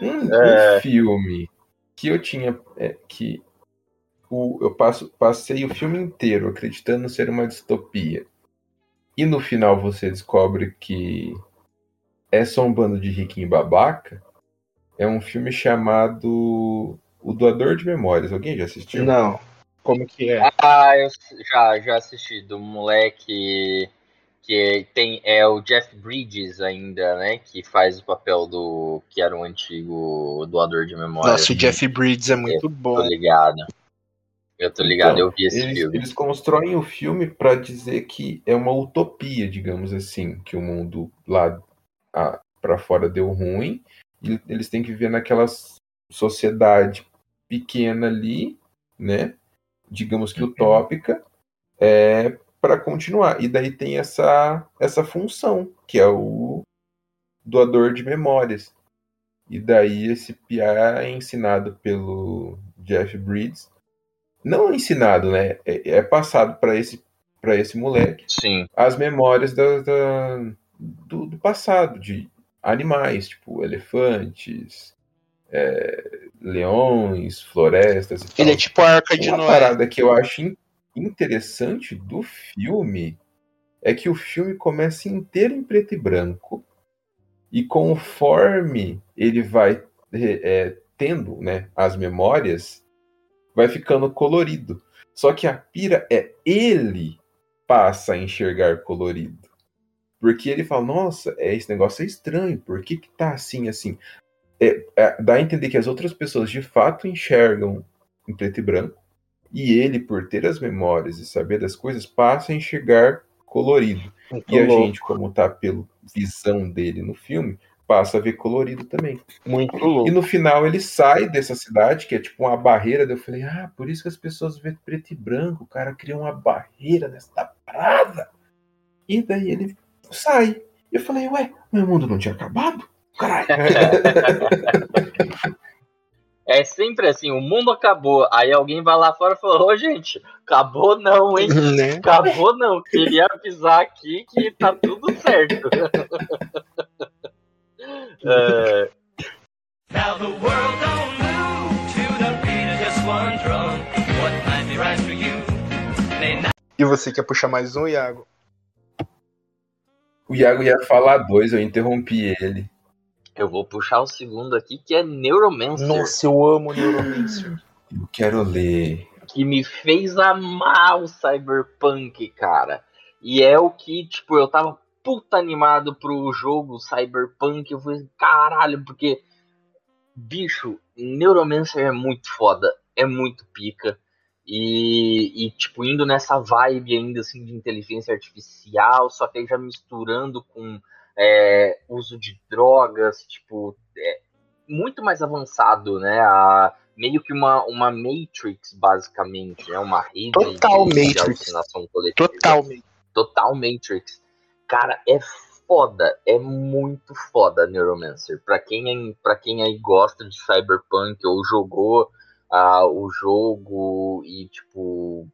Um, É. um filme que eu tinha. é, que o, eu passo, passei o filme inteiro acreditando ser uma distopia. E no final você descobre que é só um bando de riquinho babaca. É um filme chamado O Doador de Memórias. Alguém já assistiu? Não. Como que é? Ah, eu já, já assisti do moleque que tem é o Jeff Bridges ainda, né, que faz o papel do que era um antigo doador de memória. Nossa, o Jeff Bridges é muito Tô bom. ligado. Eu tô ligado, Então, eu vi esse eles, filme. eles constroem o filme para dizer que é uma utopia, digamos assim, que o mundo lá para fora deu ruim eles têm que viver naquela sociedade pequena ali, né? Digamos que utópica, é, para continuar. E daí tem essa essa função que é o doador de memórias. E daí esse piá é ensinado pelo Jeff Bridges não ensinado, né? É, é passado para esse para esse moleque Sim. as memórias da, da- do, do passado de animais, tipo elefantes, é, leões, florestas e tal. Ele é tipo a Arca de Uma Noé. parada que eu acho in- interessante do filme é que o filme começa inteiro em preto e branco e conforme ele vai é, tendo né, as memórias, vai ficando colorido. Só que a pira é ele passa a enxergar colorido. Porque ele fala, nossa, é, esse negócio é estranho, por que, que tá assim, assim? É, é, dá a entender que as outras pessoas de fato enxergam em preto e branco, e ele, por ter as memórias e saber das coisas, passa a enxergar colorido. Muito E a louco. gente, como tá pela visão dele no filme, passa a ver colorido também. Muito E louco. no final ele sai dessa cidade, que é tipo uma barreira. daí Eu falei, ah, por isso que as pessoas vêem preto e branco. O cara cria uma barreira nessa parada. E daí ele sai. Eu falei, ué, meu mundo não tinha acabado? Caralho. É sempre assim, o mundo acabou. Aí alguém vai lá fora e fala, ô gente, acabou não, hein? Né? Acabou não. Queria avisar aqui que tá tudo certo. É, Now the world don't move to the beat of just one drum. What might be right for you may not. E você quer puxar mais um, Iago? O Iago ia falar dois, eu interrompi ele. Eu vou puxar o segundo aqui, que é Neuromancer. Nossa, eu amo Neuromancer. Eu quero ler. que me fez amar o Cyberpunk, cara. E é o que, tipo, eu tava puta animado pro jogo Cyberpunk. Eu falei, caralho, porque, bicho, Neuromancer é muito foda, é muito pica. E, e, tipo, indo nessa vibe ainda, assim, de inteligência artificial, só que aí já misturando com é, uso de drogas, tipo, é muito mais avançado, né? A, meio que uma, uma Matrix, basicamente, né? Uma rede Total de, de Matrix. alucinação coletiva. Totalmente. Total Matrix. Cara, é foda, é muito foda Neuromancer. Pra quem, é- pra quem aí gosta de Cyberpunk ou jogou ah, o jogo e, tipo,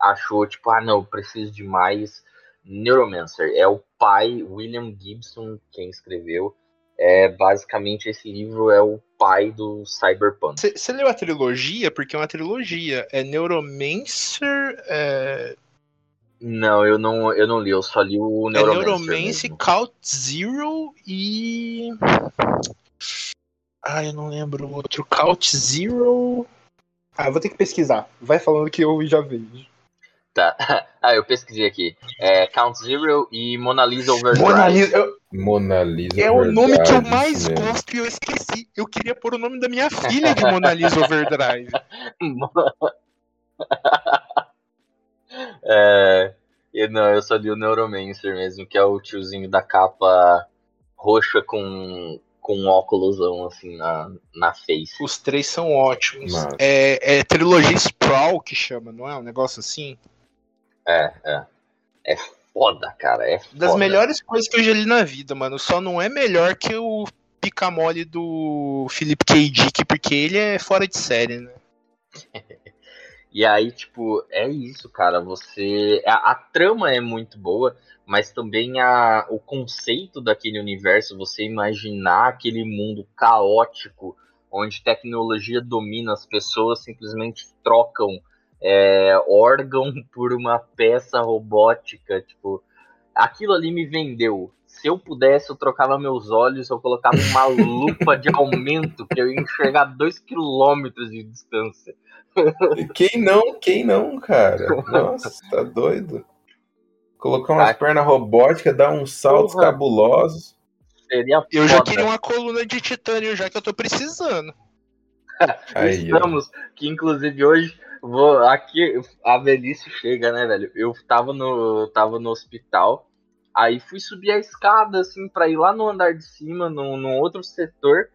achou, tipo, ah, não, eu preciso de mais. Neuromancer é o pai, William Gibson, quem escreveu. É, basicamente, esse livro é o pai do Cyberpunk. Você leu a trilogia? Porque é uma trilogia. É Neuromancer, é, Não, eu não, eu não li, eu só li o é Neuromancer. Neuromancer, mesmo. Count Zero e. Ah, eu não lembro o outro. Count Zero. Ah, eu vou ter que pesquisar. Vai falando que eu já vejo. Tá. Ah, eu pesquisei aqui. É Count Zero e Mona Lisa Overdrive. Mona Lisa, eu- Mona Lisa. é o nome que eu mais mesmo. gosto e eu esqueci. Eu queria pôr o nome da minha filha de Mona Lisa Overdrive. é, e não, eu só li o Neuromancer mesmo, que é o tiozinho da capa roxa com, com um óculosão assim na, na face. Os três são ótimos. Massa. É, é trilogia Sprawl que chama, não é? Um negócio assim? É, é. É foda, cara. É foda. Das melhores coisas que eu já li na vida, mano. Só não é melhor que o pica-mole do Philip K. Dick, porque ele é fora de série, né? E aí, tipo, é isso, cara. Você. A, a trama é muito boa, mas também a, o conceito daquele universo, você imaginar aquele mundo caótico, onde tecnologia domina, as pessoas simplesmente trocam é, órgão por uma peça robótica. Tipo, aquilo ali me vendeu. Se eu pudesse, eu trocava meus olhos, eu colocava uma lupa de aumento que eu ia enxergar dois quilômetros de distância. Quem não? Quem não, cara? Nossa, tá doido? Colocar umas Tá. pernas robóticas, dar uns saltos Porra. cabulosos. Seria Eu já queria uma coluna de titânio, já que eu tô precisando. Aí, ó. Estamos, que inclusive hoje, vou, aqui a velhice chega, né, velho? Eu tava no, tava no hospital, aí fui subir a escada, assim, pra ir lá no andar de cima, num, num outro setor.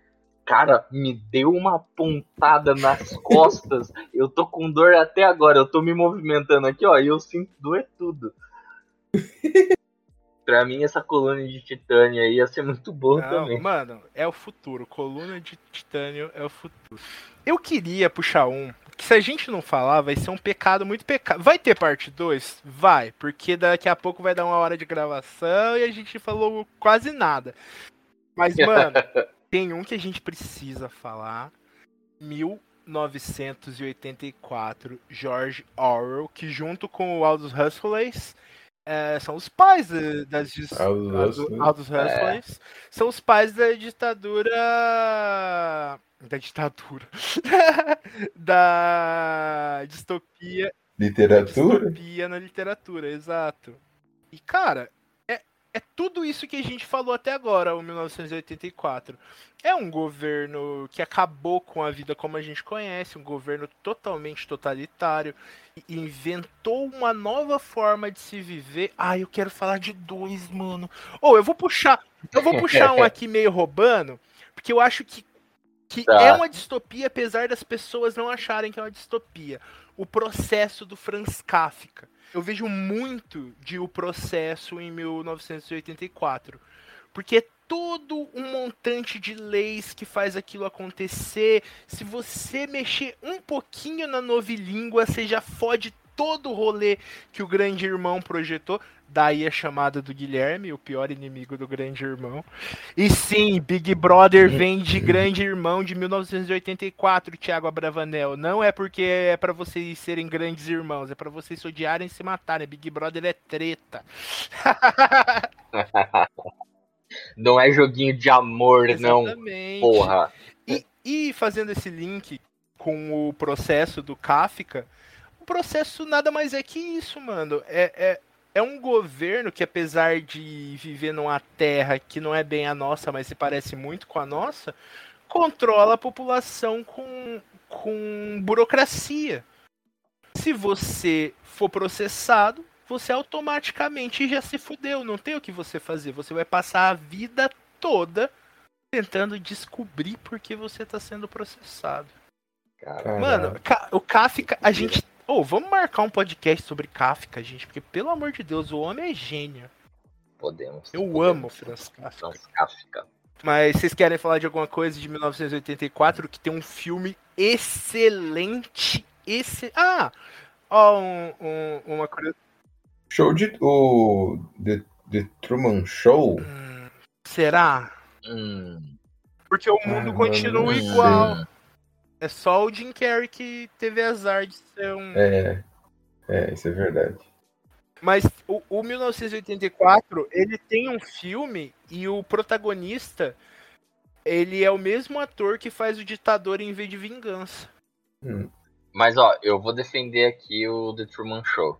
Cara, me deu uma pontada nas costas. eu tô com dor até agora. Eu tô me movimentando aqui, ó, e eu sinto doer tudo. pra mim, essa coluna de titânio aí ia ser muito boa Não, também. mano, é o futuro. Coluna de titânio é o futuro. Eu queria puxar um, que se a gente não falar, vai ser um pecado muito pecado. Vai ter parte 2? Vai, porque daqui a pouco vai dar uma hora de gravação e a gente falou quase nada. Mas, mano, tem um que a gente precisa falar. 1984, George Orwell, que junto com o Aldous Huxley é, são os pais das Aldous Aldous Huxley. Aldous Huxley são os pais da ditadura da ditadura da distopia Literatura? distopia na literatura, exato. E cara, é, tudo isso que a gente falou até agora, o 1984. É um governo que acabou com a vida como a gente conhece, um governo totalmente totalitário, e inventou uma nova forma de se viver. Ah, eu quero falar de dois, mano. Ou eu vou puxar, eu vou puxar um aqui meio roubando, porque eu acho que que Tá. é uma distopia, apesar das pessoas não acharem que é uma distopia. O processo do Franz Kafka. Eu vejo muito de O Processo em 1984. Porque é todo um montante de leis que faz aquilo acontecer. Se você mexer um pouquinho na novilíngua, você já fode todo o rolê que o grande irmão projetou. Daí a chamada do Guilherme, o pior inimigo do grande irmão. E sim, Big Brother vem de grande irmão de 1984, Thiago Abravanel. Não é porque é pra vocês serem grandes irmãos, é pra vocês se odiarem e se matarem. Big Brother é treta. Não é joguinho de amor, não. Exatamente. Porra. E, e fazendo esse link com o processo do Kafka, o processo nada mais é que isso, mano. É, é, é um governo que, apesar de viver numa terra que não é bem a nossa, mas se parece muito com a nossa, controla a população com, com burocracia. Se você for processado, você automaticamente já se fudeu. Não tem o que você fazer. Você vai passar a vida toda tentando descobrir por que você tá sendo processado. Cara, Mano, o Kafka, a gente. Ô, vamos marcar um podcast sobre Kafka, gente, porque pelo amor de Deus, o homem é gênio. podemos. Eu podemos. amo Franz Kafka. Franz Kafka. Mas vocês querem falar de alguma coisa de 1984 que tem um filme excelente? Esse... Ah! Ó, um, um- uma curiosidade. Show de. O. The, The Truman Show? Será? Hum, Porque o Ah, mundo mano, continua não igual. sei. É só o Jim Carrey que teve azar de ser um. É. É, isso é verdade. Mas o, o 1984, ele tem um filme e o protagonista, ele é o mesmo ator que faz o ditador em V de Vingança. Hum. Mas ó, eu vou defender aqui o The Truman Show.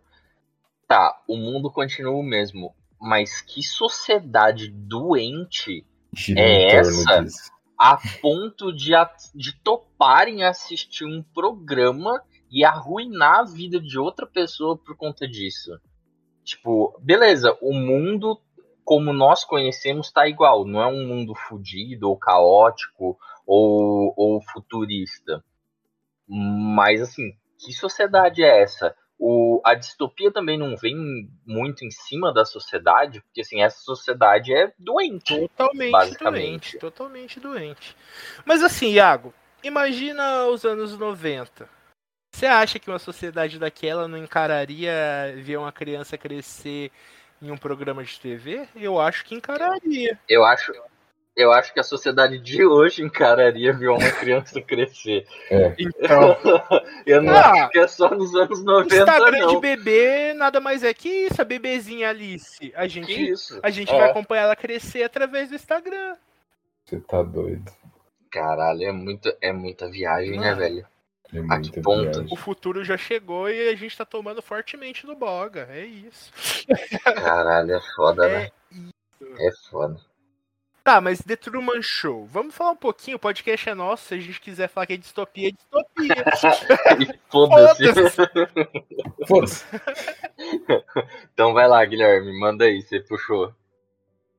Tá, o mundo continua o mesmo, mas que sociedade doente Gira É essa? disso. A ponto de, de toparem assistir um programa e arruinar a vida de outra pessoa por conta disso. Tipo, beleza, o mundo como nós conhecemos tá igual, não é um mundo fudido ou caótico ou, ou futurista. Mas assim, que sociedade é essa? O, a distopia também não vem muito em cima da sociedade, porque assim, essa sociedade é doente. Totalmente Basicamente. doente, totalmente doente. Mas assim, Iago, imagina os anos 90. Você acha que uma sociedade daquela não encararia ver uma criança crescer em um programa de TV? Eu acho que encararia. Eu acho, eu acho que a sociedade de hoje encararia ver uma criança crescer. Então, Eu não Ah, acho que é só nos anos 90, Instagram de não. bebê nada mais é que isso, a bebezinha Alice. A gente, Que isso? a gente É. vai acompanhar ela crescer através do Instagram. Você tá doido. Caralho, é, muito, é muita viagem, né, Mano. velho? É A que ponto? viagem. O futuro já chegou e a gente tá tomando fortemente no boga. É isso. Caralho, é foda, É né? É foda. Tá, mas The Truman Show. Vamos falar um pouquinho. O podcast é nosso. Se a gente quiser falar que é distopia, é distopia. Foda-se. Foda-se. então vai lá, Guilherme, manda aí, você puxou.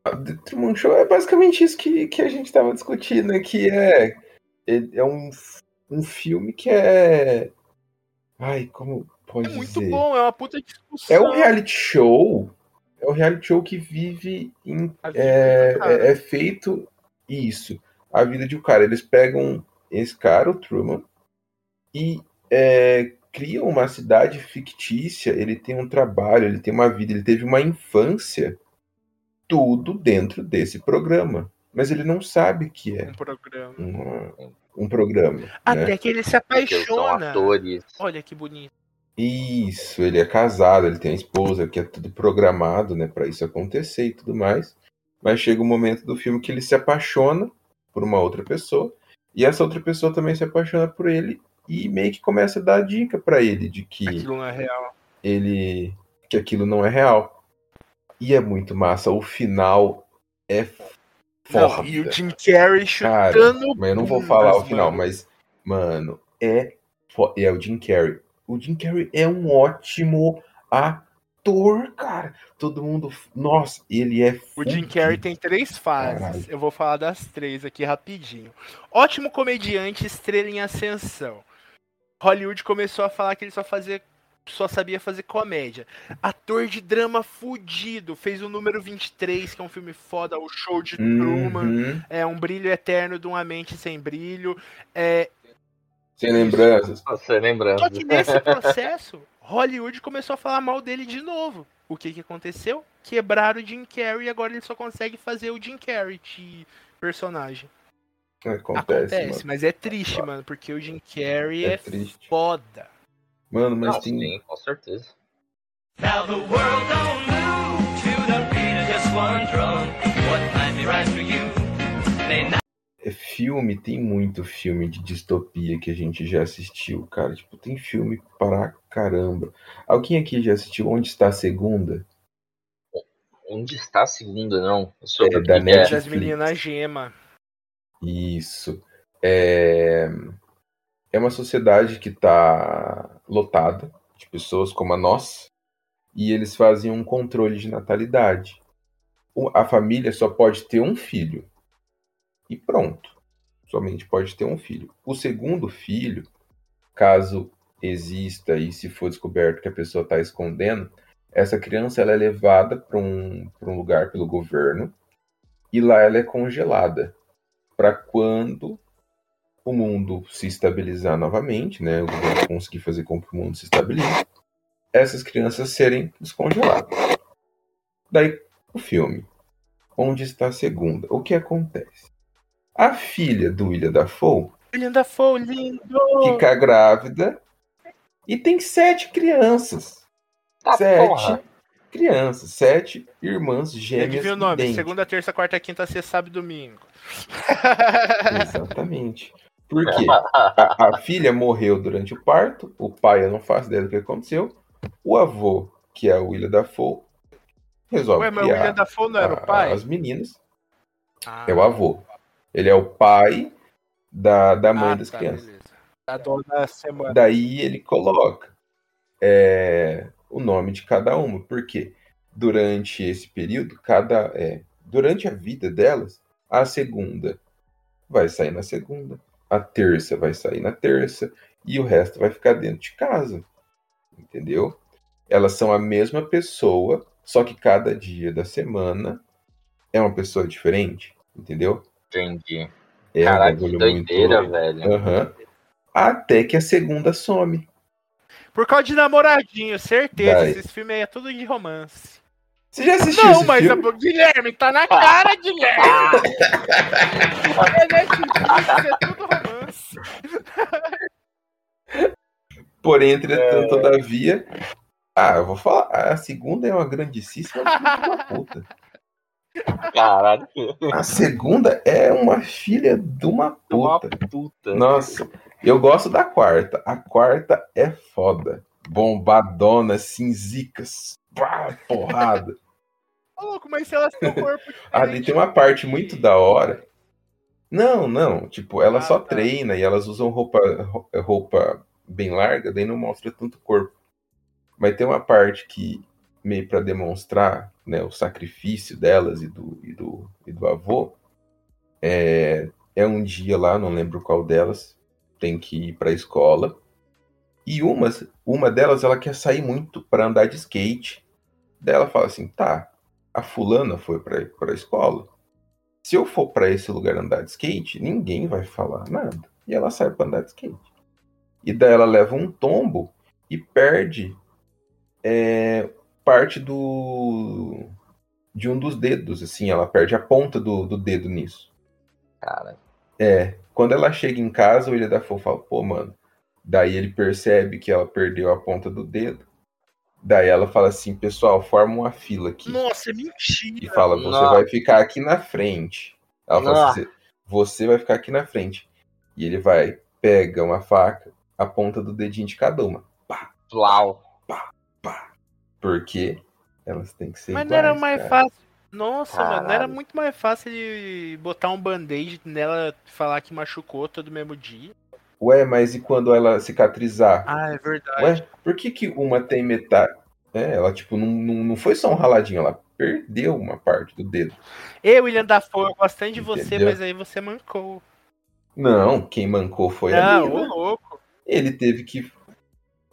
The Truman Show é basicamente isso que, que a gente tava discutindo, né? Que é, é, é um, um filme que é. Ai, como pode É muito dizer? bom, é uma puta discussão. É um reality show. É um reality show que vive em. É, é, é feito isso. A vida de um cara. Eles pegam esse cara, o Truman, e é, criam uma cidade fictícia. Ele tem um trabalho, ele tem uma vida, ele teve uma infância. Tudo dentro desse programa. Mas ele não sabe que é Um programa. uma- um programa. né? Até que ele se apaixona. Olha que bonito. Isso, ele é casado, ele tem a esposa, que é tudo programado, né, para isso acontecer e tudo mais. Mas chega um momento do filme que ele se apaixona por uma outra pessoa, e essa outra pessoa também se apaixona por ele e meio que começa a dar dica para ele de que Aquilo não é real. ele que aquilo não é real. E é muito massa, o final é Não, foda. e o Jim Carrey Cara, chutando. mas eu não vou falar o final, mano. mas, mano, é. É o Jim Carrey. O Jim Carrey é um ótimo ator, cara. Todo mundo. Nossa, ele é. O Jim. Carrey tem três fases. Caralho. Eu vou falar das três aqui rapidinho. Ótimo comediante, estrela em ascensão. Hollywood começou a falar que ele só fazia. Só sabia fazer comédia. Ator de drama fudido. Fez o número 23, que é um filme foda, o show de Truman. Uhum. É um brilho eterno de uma mente sem brilho. É, Sem lembranças. Você lembrando. Só que nesse processo, Hollywood começou a falar mal dele de novo. O que que aconteceu? Quebraram o Jim Carrey e agora ele só consegue fazer o Jim Carrey de personagem. Acontece, Acontece, mano. mas é triste, mano, porque o Jim Carrey É é, triste. foda. Mano, mas Não, tem. sim, com certeza. Now the world don't move to the beat of just one drum. What might be right filme, tem muito filme de distopia que a gente já assistiu, cara. Tipo, tem filme pra caramba. Alguém aqui já assistiu Onde Está a Segunda? Onde está a segunda, não? Sobre É, da é? Netflix. Das meninas gema. Isso. É... é uma sociedade que tá lotada de pessoas como a nossa e eles fazem um controle de natalidade. A família só pode ter um filho. E pronto. Somente pode ter um filho. O segundo filho, caso exista e se for descoberto que a pessoa está escondendo, essa criança ela é levada para um, um lugar pelo governo e lá ela é congelada para quando o mundo se estabilizar novamente, né, o governo conseguir fazer com que o mundo se estabilize, essas crianças serem descongeladas. Daí o filme, onde está a segunda? O que acontece? A filha do William Dafoe William Dafoe, lindo! fica grávida e tem sete crianças. Tá, sete porra. crianças, sete irmãs gêmeas. vi o nome. idênticas. Segunda, terça, quarta, quinta, sexta, sábado e domingo. Exatamente. Por quê? A, a filha morreu durante o parto, o pai eu não faço ideia do que aconteceu. O avô, que é o William Dafoe, resolve Ué, mas o criar William Dafoe não era a- o pai? as meninas. Ah, É o avô. Ele é o pai da, da mãe ah, das tá, crianças. beleza. A dona semana. Daí ele coloca é, o nome de cada uma, porque durante esse período, cada é, durante a vida delas, a segunda vai sair na segunda, a terça vai sair na terça e o resto vai ficar dentro de casa, entendeu? Elas são a mesma pessoa, só que cada dia da semana é uma pessoa diferente, entendeu? Entendi. É Caralho, que doideira, muito- velho. Aham. Até que a segunda some. Por causa de namoradinho, certeza. Daí. Esses filmes aí é tudo de romance. Você já assistiu Não, esse mas filme? a... Guilherme, tá na cara, Guilherme! é Netflix, é tudo romance. Porém, entretanto, todavia. Ah, eu vou falar. A segunda é uma grandíssima puta. Caralho, A segunda é uma filha de uma uma puta. puta. Nossa, eu gosto da quarta. A quarta é foda. Bombadona, cinzicas. Pá, porrada. Ô, louco, mas se elas têm um corpo Ali tem uma parte muito da hora. Não, não. Tipo, ela Ah, só tá. treina e elas usam roupa, ro- roupa bem larga, daí não mostra tanto corpo. Mas tem uma parte que, meio pra demonstrar né, o sacrifício delas e do, e do, e do avô, é, é um dia lá, não lembro qual delas, tem que ir pra escola. E uma, uma delas, ela quer sair muito pra andar de skate. Daí ela fala assim, tá, a fulana foi pra, pra escola. Se eu for pra esse lugar andar de skate, ninguém vai falar nada. E ela sai pra andar de skate. E daí ela leva um tombo e perde é, parte do de um dos dedos, assim, ela perde a ponta do, do dedo nisso. Cara, É, quando ela chega em casa, o William Dafoe fala, pô, mano. Daí ele percebe que ela perdeu a ponta do dedo. Daí ela fala assim, pessoal, forma uma fila aqui. Nossa, é E mentira. fala, você Nossa. vai ficar aqui na frente. Ela fala assim, "Você- vai ficar aqui na frente. E ele vai, pega uma faca, a ponta do dedinho de cada uma. Flau. Pá. Porque elas têm que ser Mas não era mais cara. fácil. Nossa, mano, não era Caralho. muito mais fácil ele botar um band-aid nela falar que machucou todo mesmo dia. Ué, mas e quando ela cicatrizar? Ah, é verdade. Ué, por que que uma tem metade? É, ela, tipo, não, não, não foi só um raladinho, ela perdeu uma parte do dedo. Eu, William Dafoe, eu tanto de você, Entendeu? mas aí você mancou. Não, quem mancou foi a Não, ô mina. louco. Ele teve que.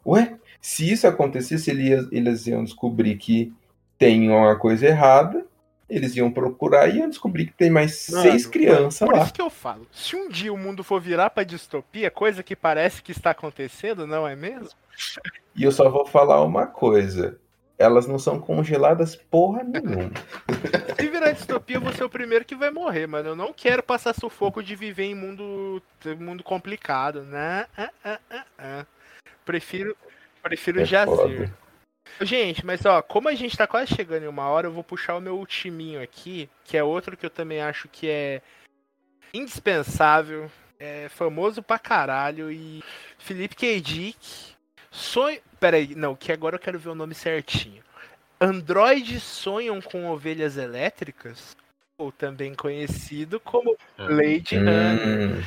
Ué, se isso acontecesse, ele ia- eles iam descobrir que tem uma coisa errada, Eles iam procurar e iam descobrir que tem mais Mano, seis crianças Por lá. isso que eu falo, se um dia o mundo for virar pra distopia, coisa que parece que está acontecendo, não é mesmo? E eu só vou falar uma coisa. Elas não são congeladas porra nenhuma. Se virar distopia, eu vou ser o primeiro que vai morrer, mano. Eu não quero passar sufoco de viver em mundo, mundo complicado, né? Ah, ah, ah, ah. Prefiro, prefiro É jazer. foda. Gente, mas ó, como a gente tá quase chegando em uma hora, eu vou puxar o meu ultiminho aqui, que é outro que eu também acho que é indispensável, é famoso pra caralho e Felipe K. Dick, sonho, peraí, não, que agora eu quero ver o nome certinho. Androides sonham com ovelhas elétricas, ou também conhecido como Blade Runner.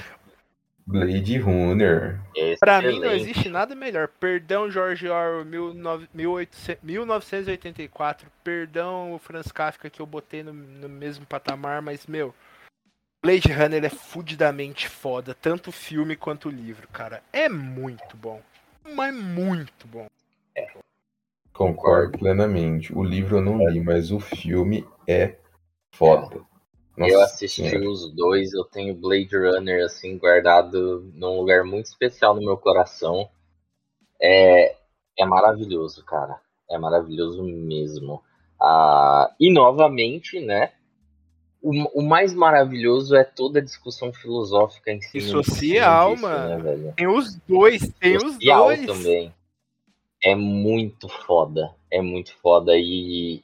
Blade Runner. Pra mim não existe nada melhor. Perdão, George Orwell, 19- 1800 1984. Perdão, o Franz Kafka, que eu botei no, no mesmo patamar, mas, meu. Blade Runner é fudidamente foda, tanto o filme quanto o livro, cara. É muito bom. Mas muito bom. Concordo plenamente. O livro eu não li, mas o filme é foda. Nossa eu assisti Senhora. os dois, eu tenho Blade Runner assim guardado num lugar muito especial no meu coração. É, é maravilhoso, cara. É maravilhoso mesmo. Ah, e novamente, né? O, o mais maravilhoso é toda a discussão filosófica em E em cima social, disso, mano. Né? Tem os dois, tem os Social dois. também. É muito foda. É muito foda. E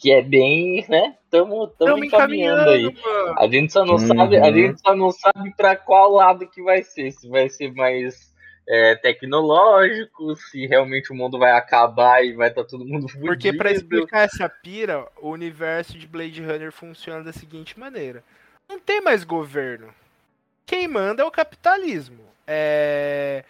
que é bem, né? Tamo, tamo Tamo encaminhando aí. mano. A gente só não Uhum. sabe, a gente só não sabe para qual lado que vai ser. Se vai ser mais é, tecnológico, se realmente o mundo vai acabar e vai estar todo mundo fudido. Porque pra explicar essa pira, o universo de Blade Runner funciona da seguinte maneira: não tem mais governo. Quem manda é o capitalismo. É,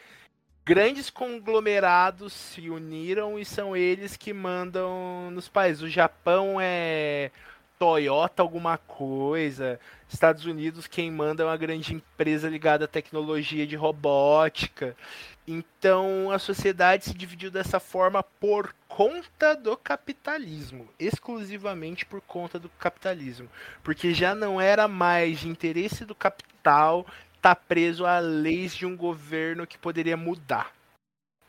Grandes conglomerados se uniram e são eles que mandam nos países. O Japão é Toyota alguma coisa. Estados Unidos quem manda é uma grande empresa ligada à tecnologia de robótica. Então a sociedade se dividiu dessa forma por conta do capitalismo, exclusivamente por conta do capitalismo, porque já não era mais de interesse do capital estar preso a leis de um governo que poderia mudar.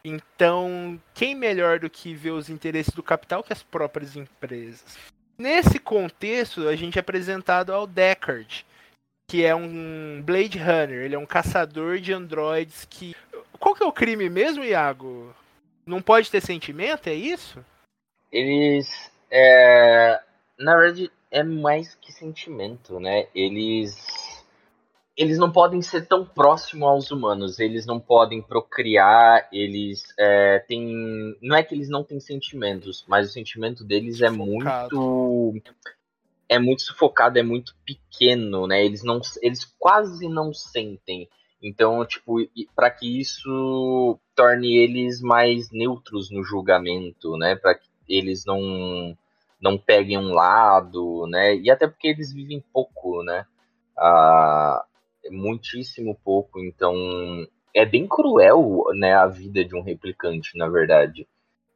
Então, quem melhor do que ver os interesses do capital que as próprias empresas? Nesse contexto, a gente é apresentado ao Deckard, que é um Blade Runner, ele é um caçador de androides que qual que é o crime mesmo, Iago? Não pode ter sentimento, é isso? Eles. É, na verdade, é mais que sentimento, né? Eles. Eles não podem ser tão próximos aos humanos, eles não podem procriar, eles é, têm. Não é que eles não têm sentimentos, mas o sentimento deles é Sufocado. muito. É muito sufocado, é muito pequeno, né? Eles, não, eles quase não sentem. Então, tipo, para que isso torne eles mais neutros no julgamento, né? Para que eles não não peguem um lado, né? E até porque eles vivem pouco, né? Ah, muitíssimo pouco, então é bem cruel, né, a vida de um replicante, na verdade.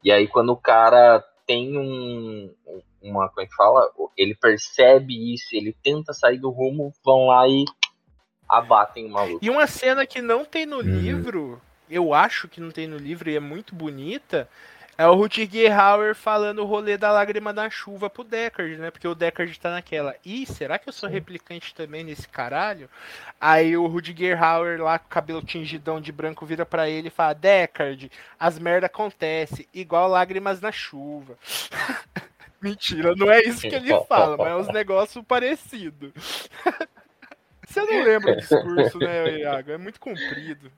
E aí quando o cara tem um uma como é que fala, ele percebe isso, ele tenta sair do rumo, vão lá e abatem o maluco. E uma cena que não tem no Uhum. livro, eu acho que não tem no livro e é muito bonita, é o Rutger Hauer falando o rolê da lágrima da chuva pro Deckard, né? Porque o Deckard tá naquela. Ih, será que eu sou replicante também nesse caralho? Aí o Rutger Hauer lá com o cabelo tingidão de branco vira pra ele e fala: Deckard, as merda acontece igual lágrimas na chuva. Mentira, não é isso que ele fala, mas é uns negócios parecidos. Você não lembra o discurso, né, Iago? É muito comprido.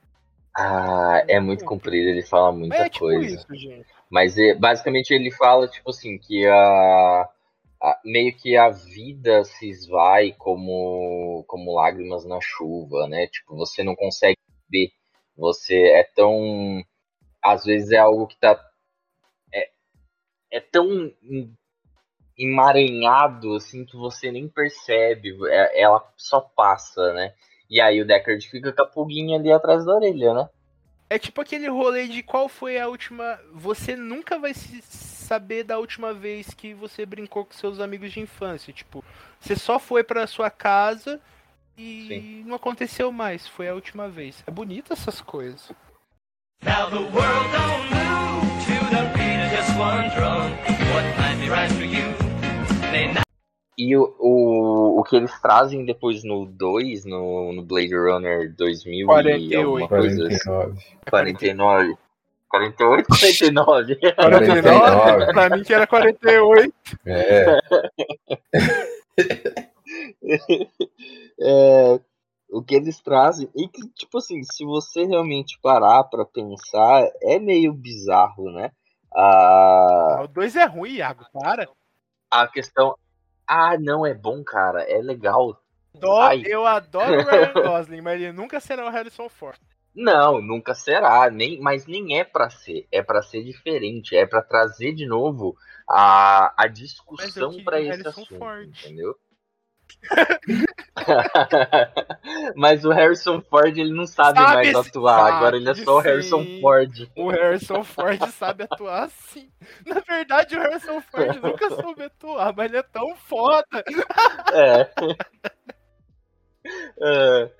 Ah, é muito comprido, ele fala muita Mas é tipo coisa. isso, gente. Mas é, basicamente ele fala, tipo assim, que a, a- meio que a vida se esvai como, como lágrimas na chuva, né? Tipo, você não consegue ver. Você é tão. Às vezes é algo que tá. É, é tão em- emaranhado assim que você nem percebe. É- ela só passa, né? E aí o Deckard fica com a pulguinha ali atrás da orelha, né? É tipo aquele rolê de qual foi a última. Você nunca vai se saber da última vez que você brincou com seus amigos de infância. Tipo, você só foi pra sua casa e Sim. não aconteceu mais. Foi a última vez. É bonito essas coisas. Now the world don't move to the beat of just one drum. What might be right for you may not. E o, o, o que eles trazem depois no 2, no, no Blade Runner 2000 e 48. alguma coisa, 49. 49. 48, 49. 49. pra mim que era 48. É, É, o que eles trazem. E que, tipo assim, se você realmente parar pra pensar, é meio bizarro, né? A, O 2 é ruim, Iago. Para. a questão. Ah, não, é bom, cara. É legal. Ai. eu adoro o Ryan Gosling, mas ele nunca será o Harrison Ford. Não, nunca será, nem, mas nem é pra ser, é pra ser diferente, é pra trazer de novo a, a discussão o esse Harrison assunto, Ford. entendeu? mas o Harrison Ford ele não sabe, Sabe mais sim, atuar, sabe agora ele é só o Harrison sim. Ford. O Harrison Ford sabe atuar assim. Na verdade, o Harrison Ford nunca soube atuar, mas ele é tão foda. É. É,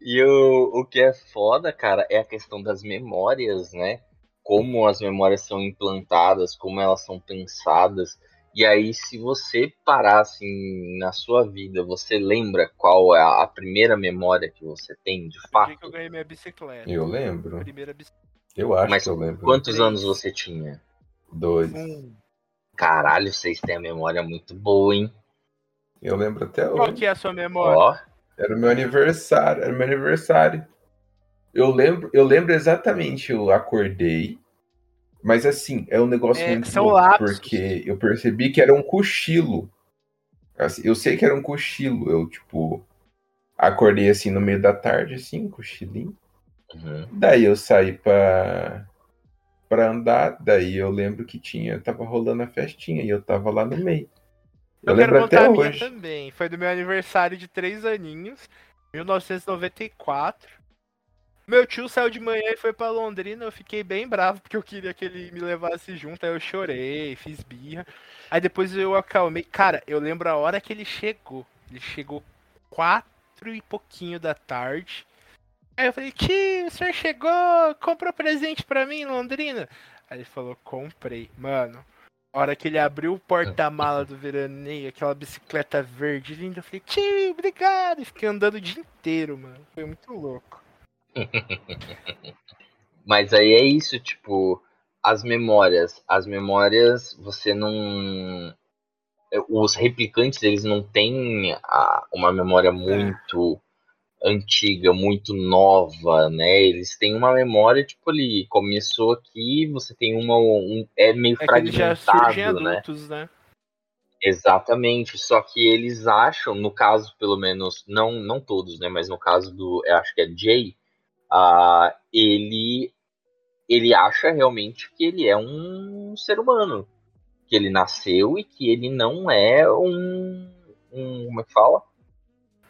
E o, o que é foda, cara, é a questão das memórias, né? Como as memórias são implantadas, como elas são pensadas. E aí, se você parar assim na sua vida, você lembra qual é a primeira memória que você tem, de O dia fato? que eu ganhei minha bicicleta. eu lembro. Primeira bicicleta. Eu acho Mas que eu lembro. Quantos anos você tinha? Dois. Um. Caralho, vocês têm a memória muito boa, hein? Eu lembro até Qual hoje. que é a sua memória? Ó, Era o meu aniversário. Era o meu aniversário. Eu lembro, eu lembro exatamente, eu acordei. Mas assim, é um negócio É, muito são louco, lapsos. porque eu percebi que era um cochilo. Assim, eu sei que era um cochilo. Eu, tipo, acordei assim no meio da tarde, assim, um cochilinho. uhum. Daí eu saí pra, pra andar, daí eu lembro que tinha, tava rolando a festinha e eu tava lá no meio. Eu, Eu quero lembro contar até a minha hoje. também. Foi do meu aniversário de 3 aninhos, 1994. Meu tio saiu de manhã e foi pra Londrina. Eu fiquei bem bravo porque eu queria que ele me levasse junto. Aí eu chorei, fiz birra. Aí depois eu acalmei. Cara, eu lembro a hora que ele chegou. Ele chegou quatro e pouquinho da tarde. Aí eu falei, tio, o senhor chegou, comprou presente pra mim em Londrina? Aí ele falou, comprei. Mano, a hora que ele abriu o porta-mala do veraneio, aquela bicicleta verde linda, eu falei, tio, obrigado. E fiquei andando o dia inteiro, mano. Foi muito louco. Mas aí é isso, tipo, as memórias. As memórias, você não. Os replicantes, eles não têm a- uma memória muito antiga, muito nova, né? Eles têm uma memória, tipo, ali, começou aqui, você tem uma. Um, é meio É que eles já fragmentado, né? adultos, né? Exatamente, só que eles acham, no caso, pelo menos, não, não todos, né? Mas no caso do, eu acho que é Jay, ah, ele, ele acha realmente que ele é um ser humano, que ele nasceu e que ele não é um, um como é que fala?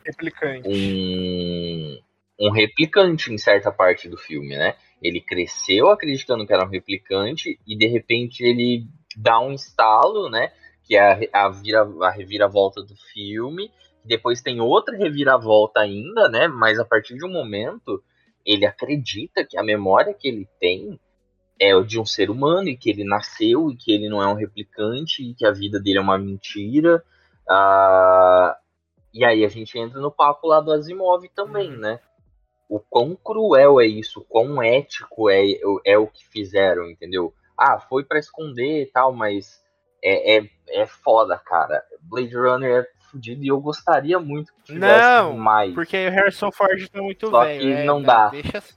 Replicante. um, um replicante em certa parte do filme, né? Ele cresceu acreditando que era um replicante e de repente ele dá um estalo, né? Que é a, a, vira, a reviravolta do filme. Depois tem outra reviravolta ainda, né? Mas a partir de um momento ele acredita que a memória que ele tem é de um ser humano e que ele nasceu e que ele não é um replicante e que a vida dele é uma mentira. Ah, e aí a gente entra no papo lá do Asimov também, Uhum. né? O quão cruel é isso, o quão ético é, é o que fizeram, entendeu? Ah, foi pra esconder e tal, mas é, é, é foda, cara. Blade Runner é fudido e eu gostaria muito que tivesse Não, mais. Porque o Harrison Ford tá muito Só velho. que é, não dá. Deixa assim.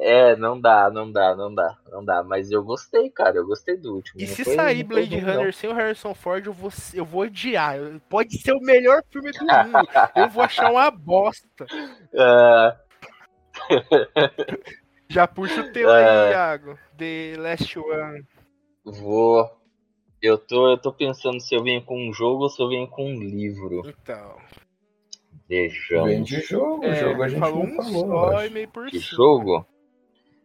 É, não dá, não dá, não dá, não dá. Mas eu gostei, cara, eu gostei do último. E Não se foi- sair Blade ruim, não. Runner sem o Harrison Ford, eu vou, eu vou odiar. Pode ser o melhor filme do mundo. Eu vou achar uma bosta. Ah, Já puxa o teu É. aí, Iago. The Last One. vou. Eu tô, eu tô pensando se eu venho com um jogo ou se eu venho com um livro. Então. Vejamos. Vem de jogo, o É, jogo a gente falou não um falou. só e meio por Que cima. jogo?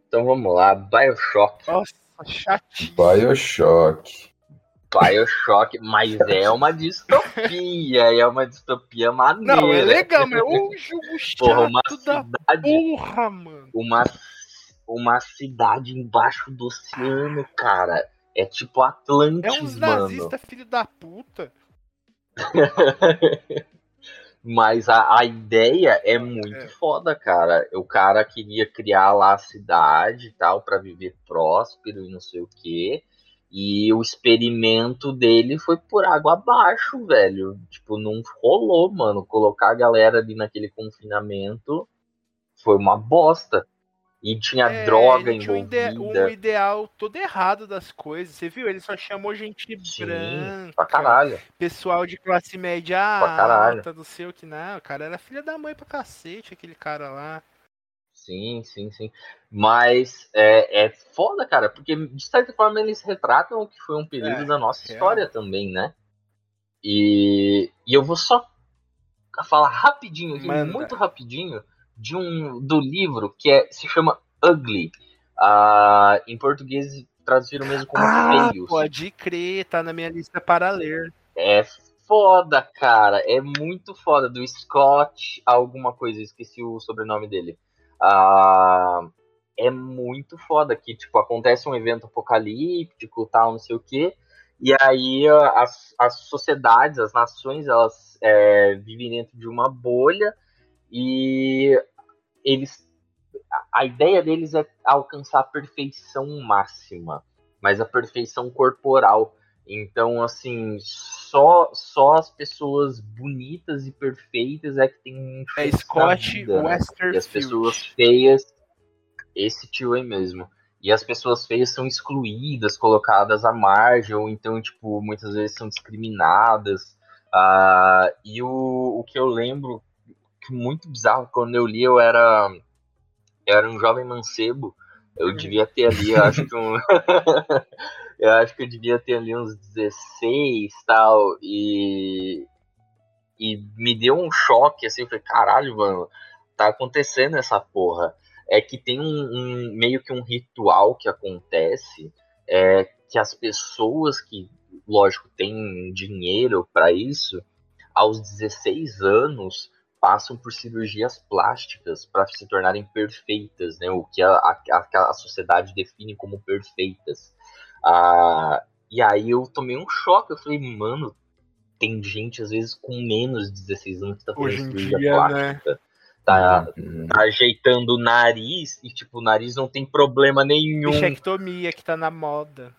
Então vamos lá, Bioshock. Nossa, chatinho. Bioshock. Bioshock, mas é uma distopia, é uma distopia maneira. Não, é legal, mas o jogo chato Porra, uma da cidade, porra, mano. uma, uma cidade embaixo do oceano, cara. É tipo Atlantis, É uns nazistas, filho da puta. Mas a, a ideia é muito É. foda, cara. O cara queria criar lá a cidade e tal pra viver próspero e não sei o quê. E o experimento dele foi por água abaixo, velho. Tipo, não rolou, mano. Colocar a galera ali naquele confinamento foi uma bosta. E tinha É, droga ele tinha um, ide- envolvida. um ideal todo errado das coisas. Você viu? Ele só chamou gente Sim, branca, pra caralho. pessoal de classe média Pra caralho. alta, não sei o que não. O cara era filha da mãe pra cacete, aquele cara lá. Sim, sim, sim. Mas é, é foda, cara, porque de certa forma eles retratam o que foi um período É, da nossa real. história também, né? E, e eu vou só falar rapidinho, aqui, muito rapidinho, de um do livro que é, se chama Ugly. Ah, em português traduziram mesmo como Ah, feios. pode crer, tá na minha lista para ler. É foda, cara. É muito foda. Do Scott, alguma coisa, esqueci o sobrenome dele. Ah, é muito foda que, tipo, acontece um evento apocalíptico, tal, não sei o quê. E aí as, as sociedades, as nações, elas é, vivem dentro de uma bolha e eles. a- ideia deles é alcançar a perfeição máxima, mas a perfeição corporal. Então, assim, só, só as pessoas bonitas e perfeitas é que tem É Scott vida, né? E as Westerfield. pessoas feias, esse tio aí mesmo. E as pessoas feias são excluídas, colocadas à margem, ou então, tipo, muitas vezes são discriminadas. Ah, e o, o que eu lembro, muito bizarro, quando eu li, eu era, eu era um jovem mancebo. Eu devia ter ali, eu acho que um. eu acho que eu devia ter ali uns 16 tal. E. E me deu um choque, assim, eu falei, caralho, mano, tá acontecendo essa porra. É que tem um, um- meio que um ritual que acontece, é que as pessoas que, lógico, têm dinheiro pra isso, aos 16 anos passam por cirurgias plásticas para se tornarem perfeitas, né? O que a, a, a sociedade define como perfeitas. Ah, e aí eu tomei um choque, eu falei, mano, tem gente às vezes com menos de 16 anos que tá fazendo cirurgia dia, plástica. Tá, Hum, tá ajeitando o nariz e, tipo, o nariz não tem problema nenhum. Bichectomia que tá na moda.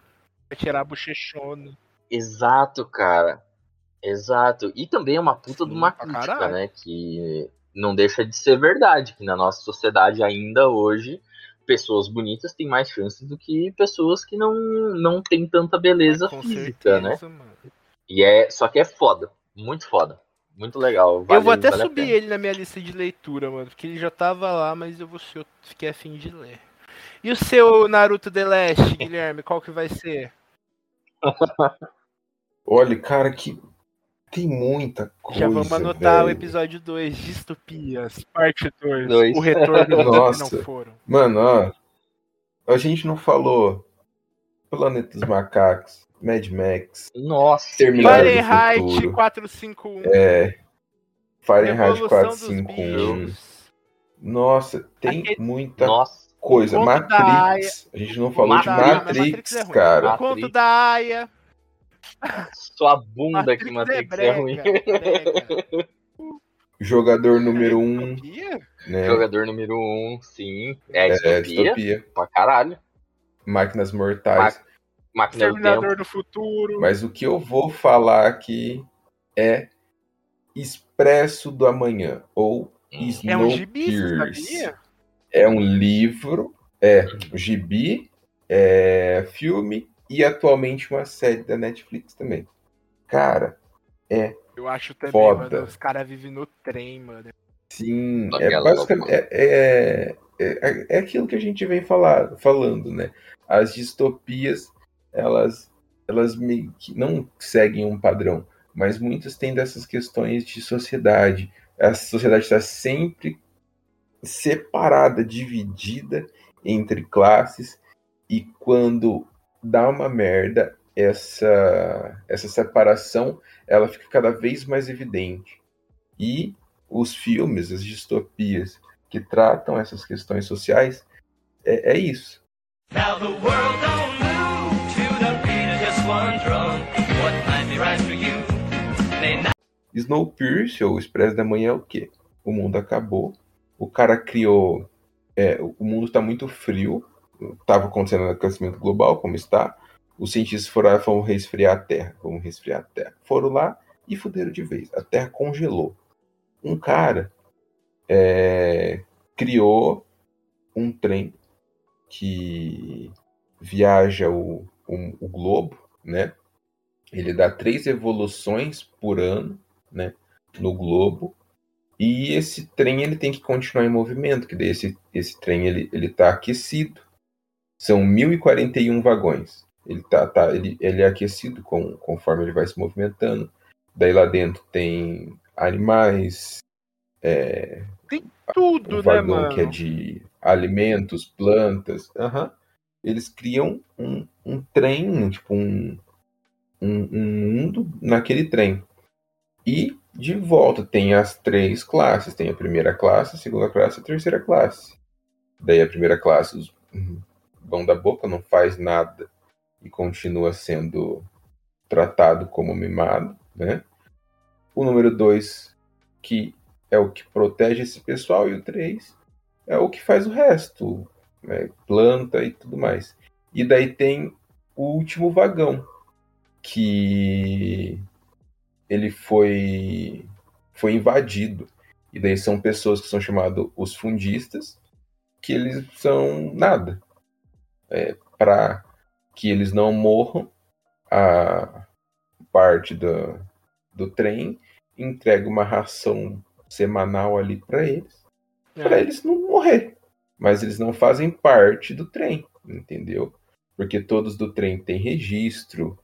Vai tirar a bochechona. Exato, cara. Exato. E também é uma puta Sim, de uma crítica, caralho. né? Que não deixa de ser verdade, que na nossa sociedade ainda hoje pessoas bonitas têm mais chances do que pessoas que não, não têm tanta beleza Com física, né? certeza, mano. E é, só que é foda, muito foda, muito legal. eu vale- vou até vale subir ele na minha lista de leitura, mano. Porque ele já tava lá, mas eu vou eu fiquei afim de ler. E o seu Naruto The Last, Guilherme, qual que vai ser? Olha, cara, que tem muita coisa. Já vamos anotar o velho. episódio 2, Distopias, parte 2. Dois. O retorno dos que Nossa. não foram. Mano, ó. A gente não falou Planeta dos Macacos, Mad Max, Nossa, Terminado do Fahrenheit futuro. 451. é, Fahrenheit Revolução dos 451. bichos. Nossa, tem Aquele- muita nossa, coisa. O Matrix. A gente não falou de Matrix, Matrix, Matrix é cara. O conto da Aya. Sua bunda que Matrix é brega, ruim. brega. Jogador número 1, um, né? Jogador número um, sim. É, É, distopia, distopia. pra caralho. Máquinas Mortais. Máquina do tempo. Exterminador do futuro. Mas o que eu vou falar aqui é Expresso do Amanhã, ou É um gibi, sabia? É um livro, é um gibi, é filme e atualmente uma série da Netflix também. Cara, Eu acho também, Foda. mano. Os caras vivem no trem, mano. sim, é Aquela basicamente é, é, é, é aquilo que a gente vem falar, falando, né? As distopias, elas, elas meio que não seguem um padrão, mas muitas têm dessas questões de sociedade. A sociedade está sempre separada, dividida entre classes, e quando dá uma merda, essa, essa separação ela fica cada vez mais evidente. E os filmes, as distopias que tratam essas questões sociais, é, é isso. Now the world don't move to the beat of just one drum. What might be right for you may not. Snowpiercer, ou Expresso da Manhã, é o quê? O mundo acabou, o cara criou. é, o mundo está muito frio, estava acontecendo o aquecimento global, como está. Os cientistas foram lá e vamos resfriar a Terra, vamos resfriar a Terra. Foram lá e fuderam de vez. A Terra congelou. Um cara é, criou um trem que viaja o, o, o globo, né? Ele dá três evoluções por ano, né? No globo. E esse trem ele tem que continuar em movimento, que daí esse, esse trem ele, ele tá aquecido. São 1041 vagões. Ele tá, tá ele, ele é aquecido com, conforme ele vai se movimentando. Daí lá dentro tem animais, é, Tudo, um né, vagão mano? que é de alimentos, plantas. aham. Eles criam um, um trem, tipo um, um, um mundo naquele trem. E de volta tem as três classes. Tem a primeira classe, a segunda classe e a terceira classe. Daí a primeira classe, os vão da boca, não faz nada e continua sendo tratado como mimado, né? O número dois, que é o que protege esse pessoal, e o três é o que faz o resto, né? planta e tudo mais. E daí tem o último vagão, que ele foi, foi invadido. E daí são pessoas que são chamadas os fundistas, que eles são nada. É, Para que eles não morram, a parte do, do trem entrega uma ração semanal ali para eles para É. eles não morrer. Mas eles não fazem parte do trem, entendeu? Porque todos do trem têm registro,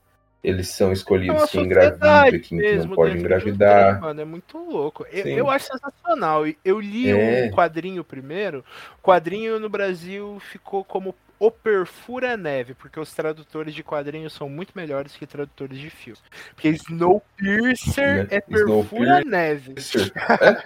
eles são É escolhidos quem sociedade engravida, quem que mesmo não pode um engravidar. trem, mano, é muito louco. Eu, eu acho sensacional. Eu li É. o quadrinho primeiro. O quadrinho no Brasil ficou como O Perfura Neve, porque os tradutores de quadrinhos são muito melhores que tradutores de filmes. Porque Snowpiercer Né? é Perfura. Neve. É,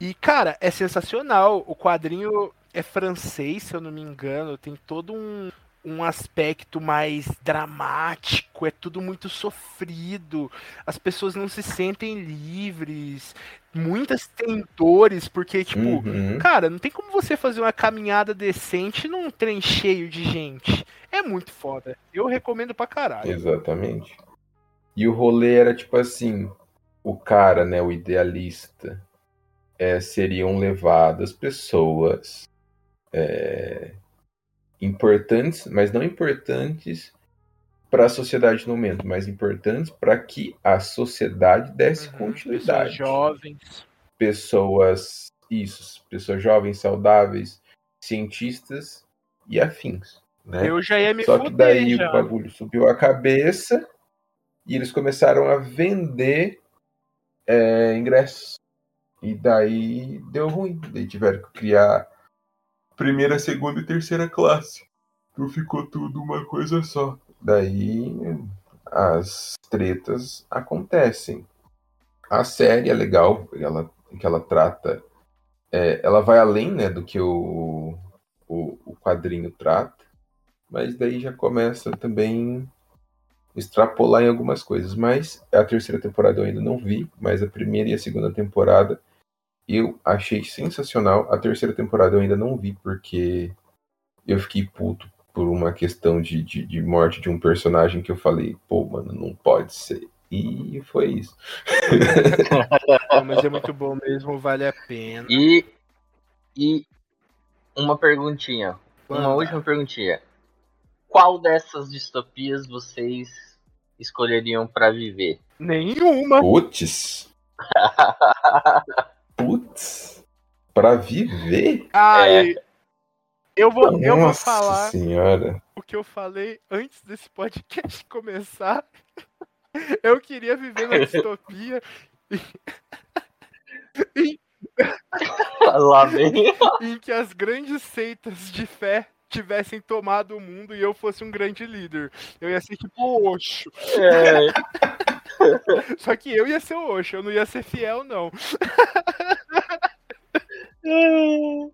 E, cara, é sensacional. O quadrinho é francês, se eu não me engano. Tem todo um, um aspecto mais dramático. É tudo muito sofrido. As pessoas não se sentem livres. Muitas têm dores, porque, tipo, uhum. cara, não tem como você fazer uma caminhada decente num trem cheio de gente. É muito foda. Eu recomendo pra caralho. Exatamente. E o rolê era tipo assim: o cara, né, o idealista, é, seriam levadas pessoas é, importantes, mas não importantes para a sociedade no momento, mas importantes para que a sociedade desse Uhum, continuidade. Pessoas jovens. pessoas, isso, pessoas jovens, saudáveis, cientistas e afins. Né? Eu já ia me Só que daí já. o bagulho subiu a cabeça e eles começaram a vender é, ingressos. E daí deu ruim. Daí tiveram que criar primeira, segunda e terceira classe. Então ficou tudo uma coisa só. Daí as tretas acontecem. A série é legal, ela, que ela trata. é, ela vai além né, do que o, o, o quadrinho trata mas daí já começa também extrapolar em algumas coisas. Mas a terceira temporada eu ainda não vi, mas a primeira e a segunda temporada eu achei sensacional. A terceira temporada eu ainda não vi porque eu fiquei puto por uma questão de, de, de morte de um personagem que eu falei, pô, mano, não pode ser. E foi isso. Não, mas é muito bom mesmo, vale a pena. E, e uma perguntinha. Uma última perguntinha. Qual dessas distopias vocês escolheriam pra viver? Nenhuma. Putz. Putz. Pra viver? Ai, eu vou, eu vou Nossa falar senhora. o que eu falei antes desse podcast começar. Eu queria viver na distopia Lá vem. em que as grandes seitas de fé tivessem tomado o mundo e eu fosse um grande líder. Eu ia ser tipo o Osho. É, Só que eu ia ser o Osho, eu não ia ser fiel, não.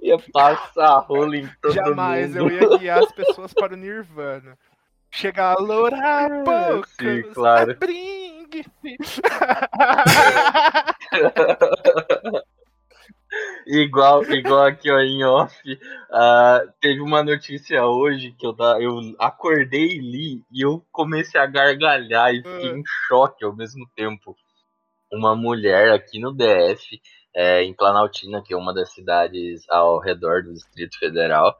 ia passar rolo em todo Jamais, mundo. eu ia guiar as pessoas para o Nirvana. Chegar a lourar poucas, sim, claro. a bring. Igual, igual aqui ó, em off, ah, teve uma notícia hoje que eu, da- eu acordei e li e eu comecei a gargalhar e fiquei em choque ao mesmo tempo. Uma mulher aqui no DF, é, em Planaltina, que é uma das cidades ao redor do Distrito Federal,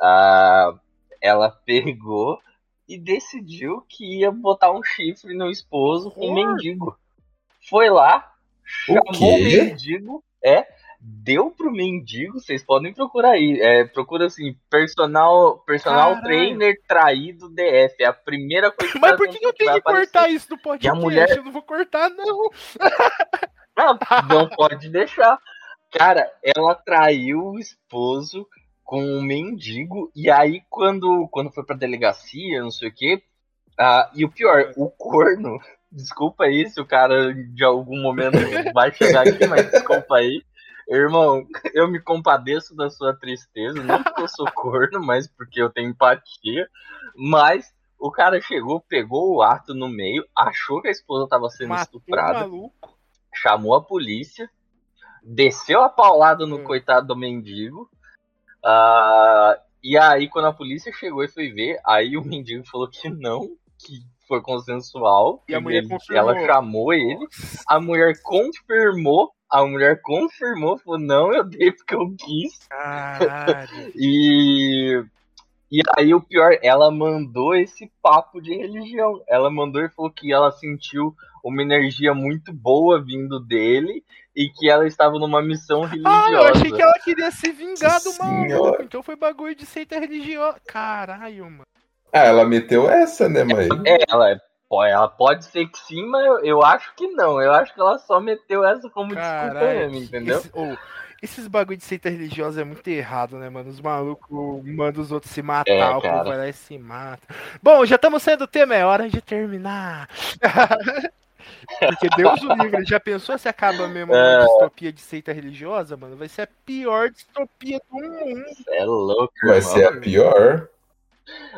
ah, ela pegou e decidiu que ia botar um chifre no esposo com um Porra. mendigo. Foi lá, chamou o quê? mendigo, é, deu pro mendigo, vocês podem procurar aí, é, procura assim, personal, personal Caralho. trainer traído DF, é a primeira coisa que Mas por que que eu tenho que aparecer. cortar isso do podcast? mulher- Eu não vou cortar, não. Não, não pode deixar. Cara, ela traiu o esposo com um mendigo, e aí quando, quando foi pra delegacia, não sei o quê, ah, e o pior, o corno, desculpa aí se o cara de algum momento vai chegar aqui, mas desculpa aí. Irmão, eu me compadeço da sua tristeza, não porque eu sou corno, mas porque eu tenho empatia. Mas o cara chegou, pegou o ato no meio, achou que a esposa tava sendo Matou estuprada maluco. chamou a polícia, desceu a paulada no Hum. coitado do mendigo. ah, e aí, quando a polícia chegou e foi ver, aí o mendigo falou que não, que foi consensual. E a mulher ele- confirmou. Ela chamou ele, a mulher confirmou, a mulher confirmou, falou, não, eu dei porque eu quis. Caralho. E, e aí o pior, ela mandou esse papo de religião. Ela mandou e falou que ela sentiu uma energia muito boa vindo dele e que ela estava numa missão religiosa. Ah, eu achei que ela queria se vingar do maluco. Então foi bagulho de seita religiosa. Caralho, mano. Ah, ela meteu essa, né, mãe? É, ela, é- ela pode ser que sim, mas eu, eu acho que não. Eu acho que ela só meteu essa como desculpa Caralho. mesmo, entendeu? Esse- ô, esses bagulho de seita religiosa é muito errado, né, mano? Os malucos mandam os outros se matar, É, o povo vai lá e se mata. Bom, já estamos saindo do tema, é hora de terminar. Porque Deus o livre, já pensou se acaba mesmo É. uma distopia de seita religiosa, mano? Vai ser a pior distopia do mundo. É louco, Vai irmão. ser a pior.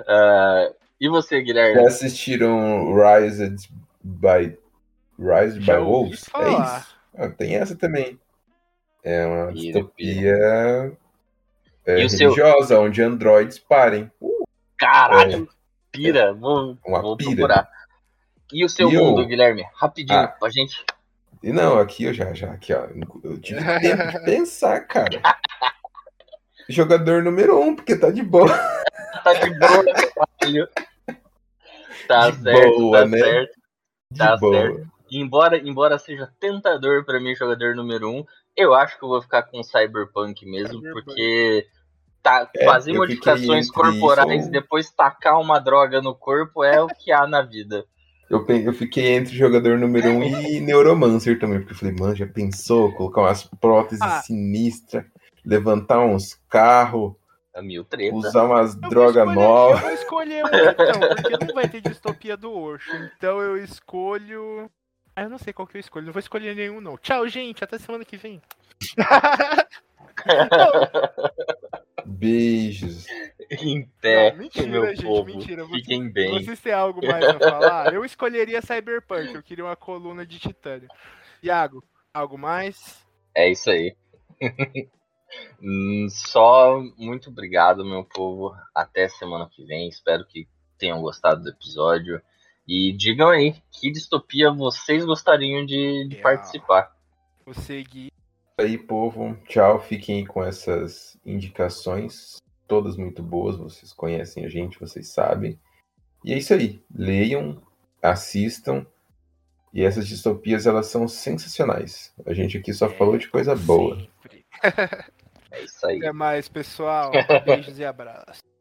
Ah, e você, Já Guilherme? assistiram Rise by Rise Já by Wolves? É isso. Ah, tem essa também. É uma Pira, distopia é, E o seu- religiosa, onde androides parem. Caralho, pira, vou, Uma vou pira. procurar. E o seu E mundo, Guilherme? Rapidinho, Ah. pra gente. E não, aqui eu já, já, aqui, ó. Eu tive tempo de pensar, cara. Jogador número um, porque tá de boa. Tá de boa. Tá De certo, boa, tá né? certo. De Tá boa. certo. Embora, embora seja tentador pra mim jogador número um, eu acho que eu vou ficar com Cyberpunk mesmo, Cyberpunk. porque tá, É, fazer modificações corporais isso e ou- depois tacar uma droga no corpo é o que há na vida. Eu, eu fiquei entre jogador número um e Neuromancer também, porque eu falei, mano, já pensou colocar umas próteses Ah. sinistras, levantar uns carros, A mil treta. usar umas drogas novas. Eu vou escolher um então, porque não vai ter distopia do Osho. Então eu escolho. Ah, eu não sei qual que eu escolho. Não vou escolher nenhum, não. Tchau, gente. Até semana que vem. Beijos. Em pé, Não, mentira, meu gente, povo. mentira. Vocês- Fiquem bem. Vocês têm algo mais a falar? Eu escolheria Cyberpunk. Eu queria uma coluna de titânio. Iago, algo mais? É isso aí. Hum, Só muito obrigado, meu povo. Até semana que vem. Espero que tenham gostado do episódio. E digam aí, que distopia vocês gostariam de, de Real. participar? Vou seguir. Aí, povo. Tchau. Fiquem com essas indicações. Todas muito boas. Vocês conhecem a gente, vocês sabem. E é isso aí. Leiam, assistam. E essas distopias, elas são sensacionais. A gente aqui só falou de coisa boa. É isso aí. Até mais, pessoal. Beijos e abraços.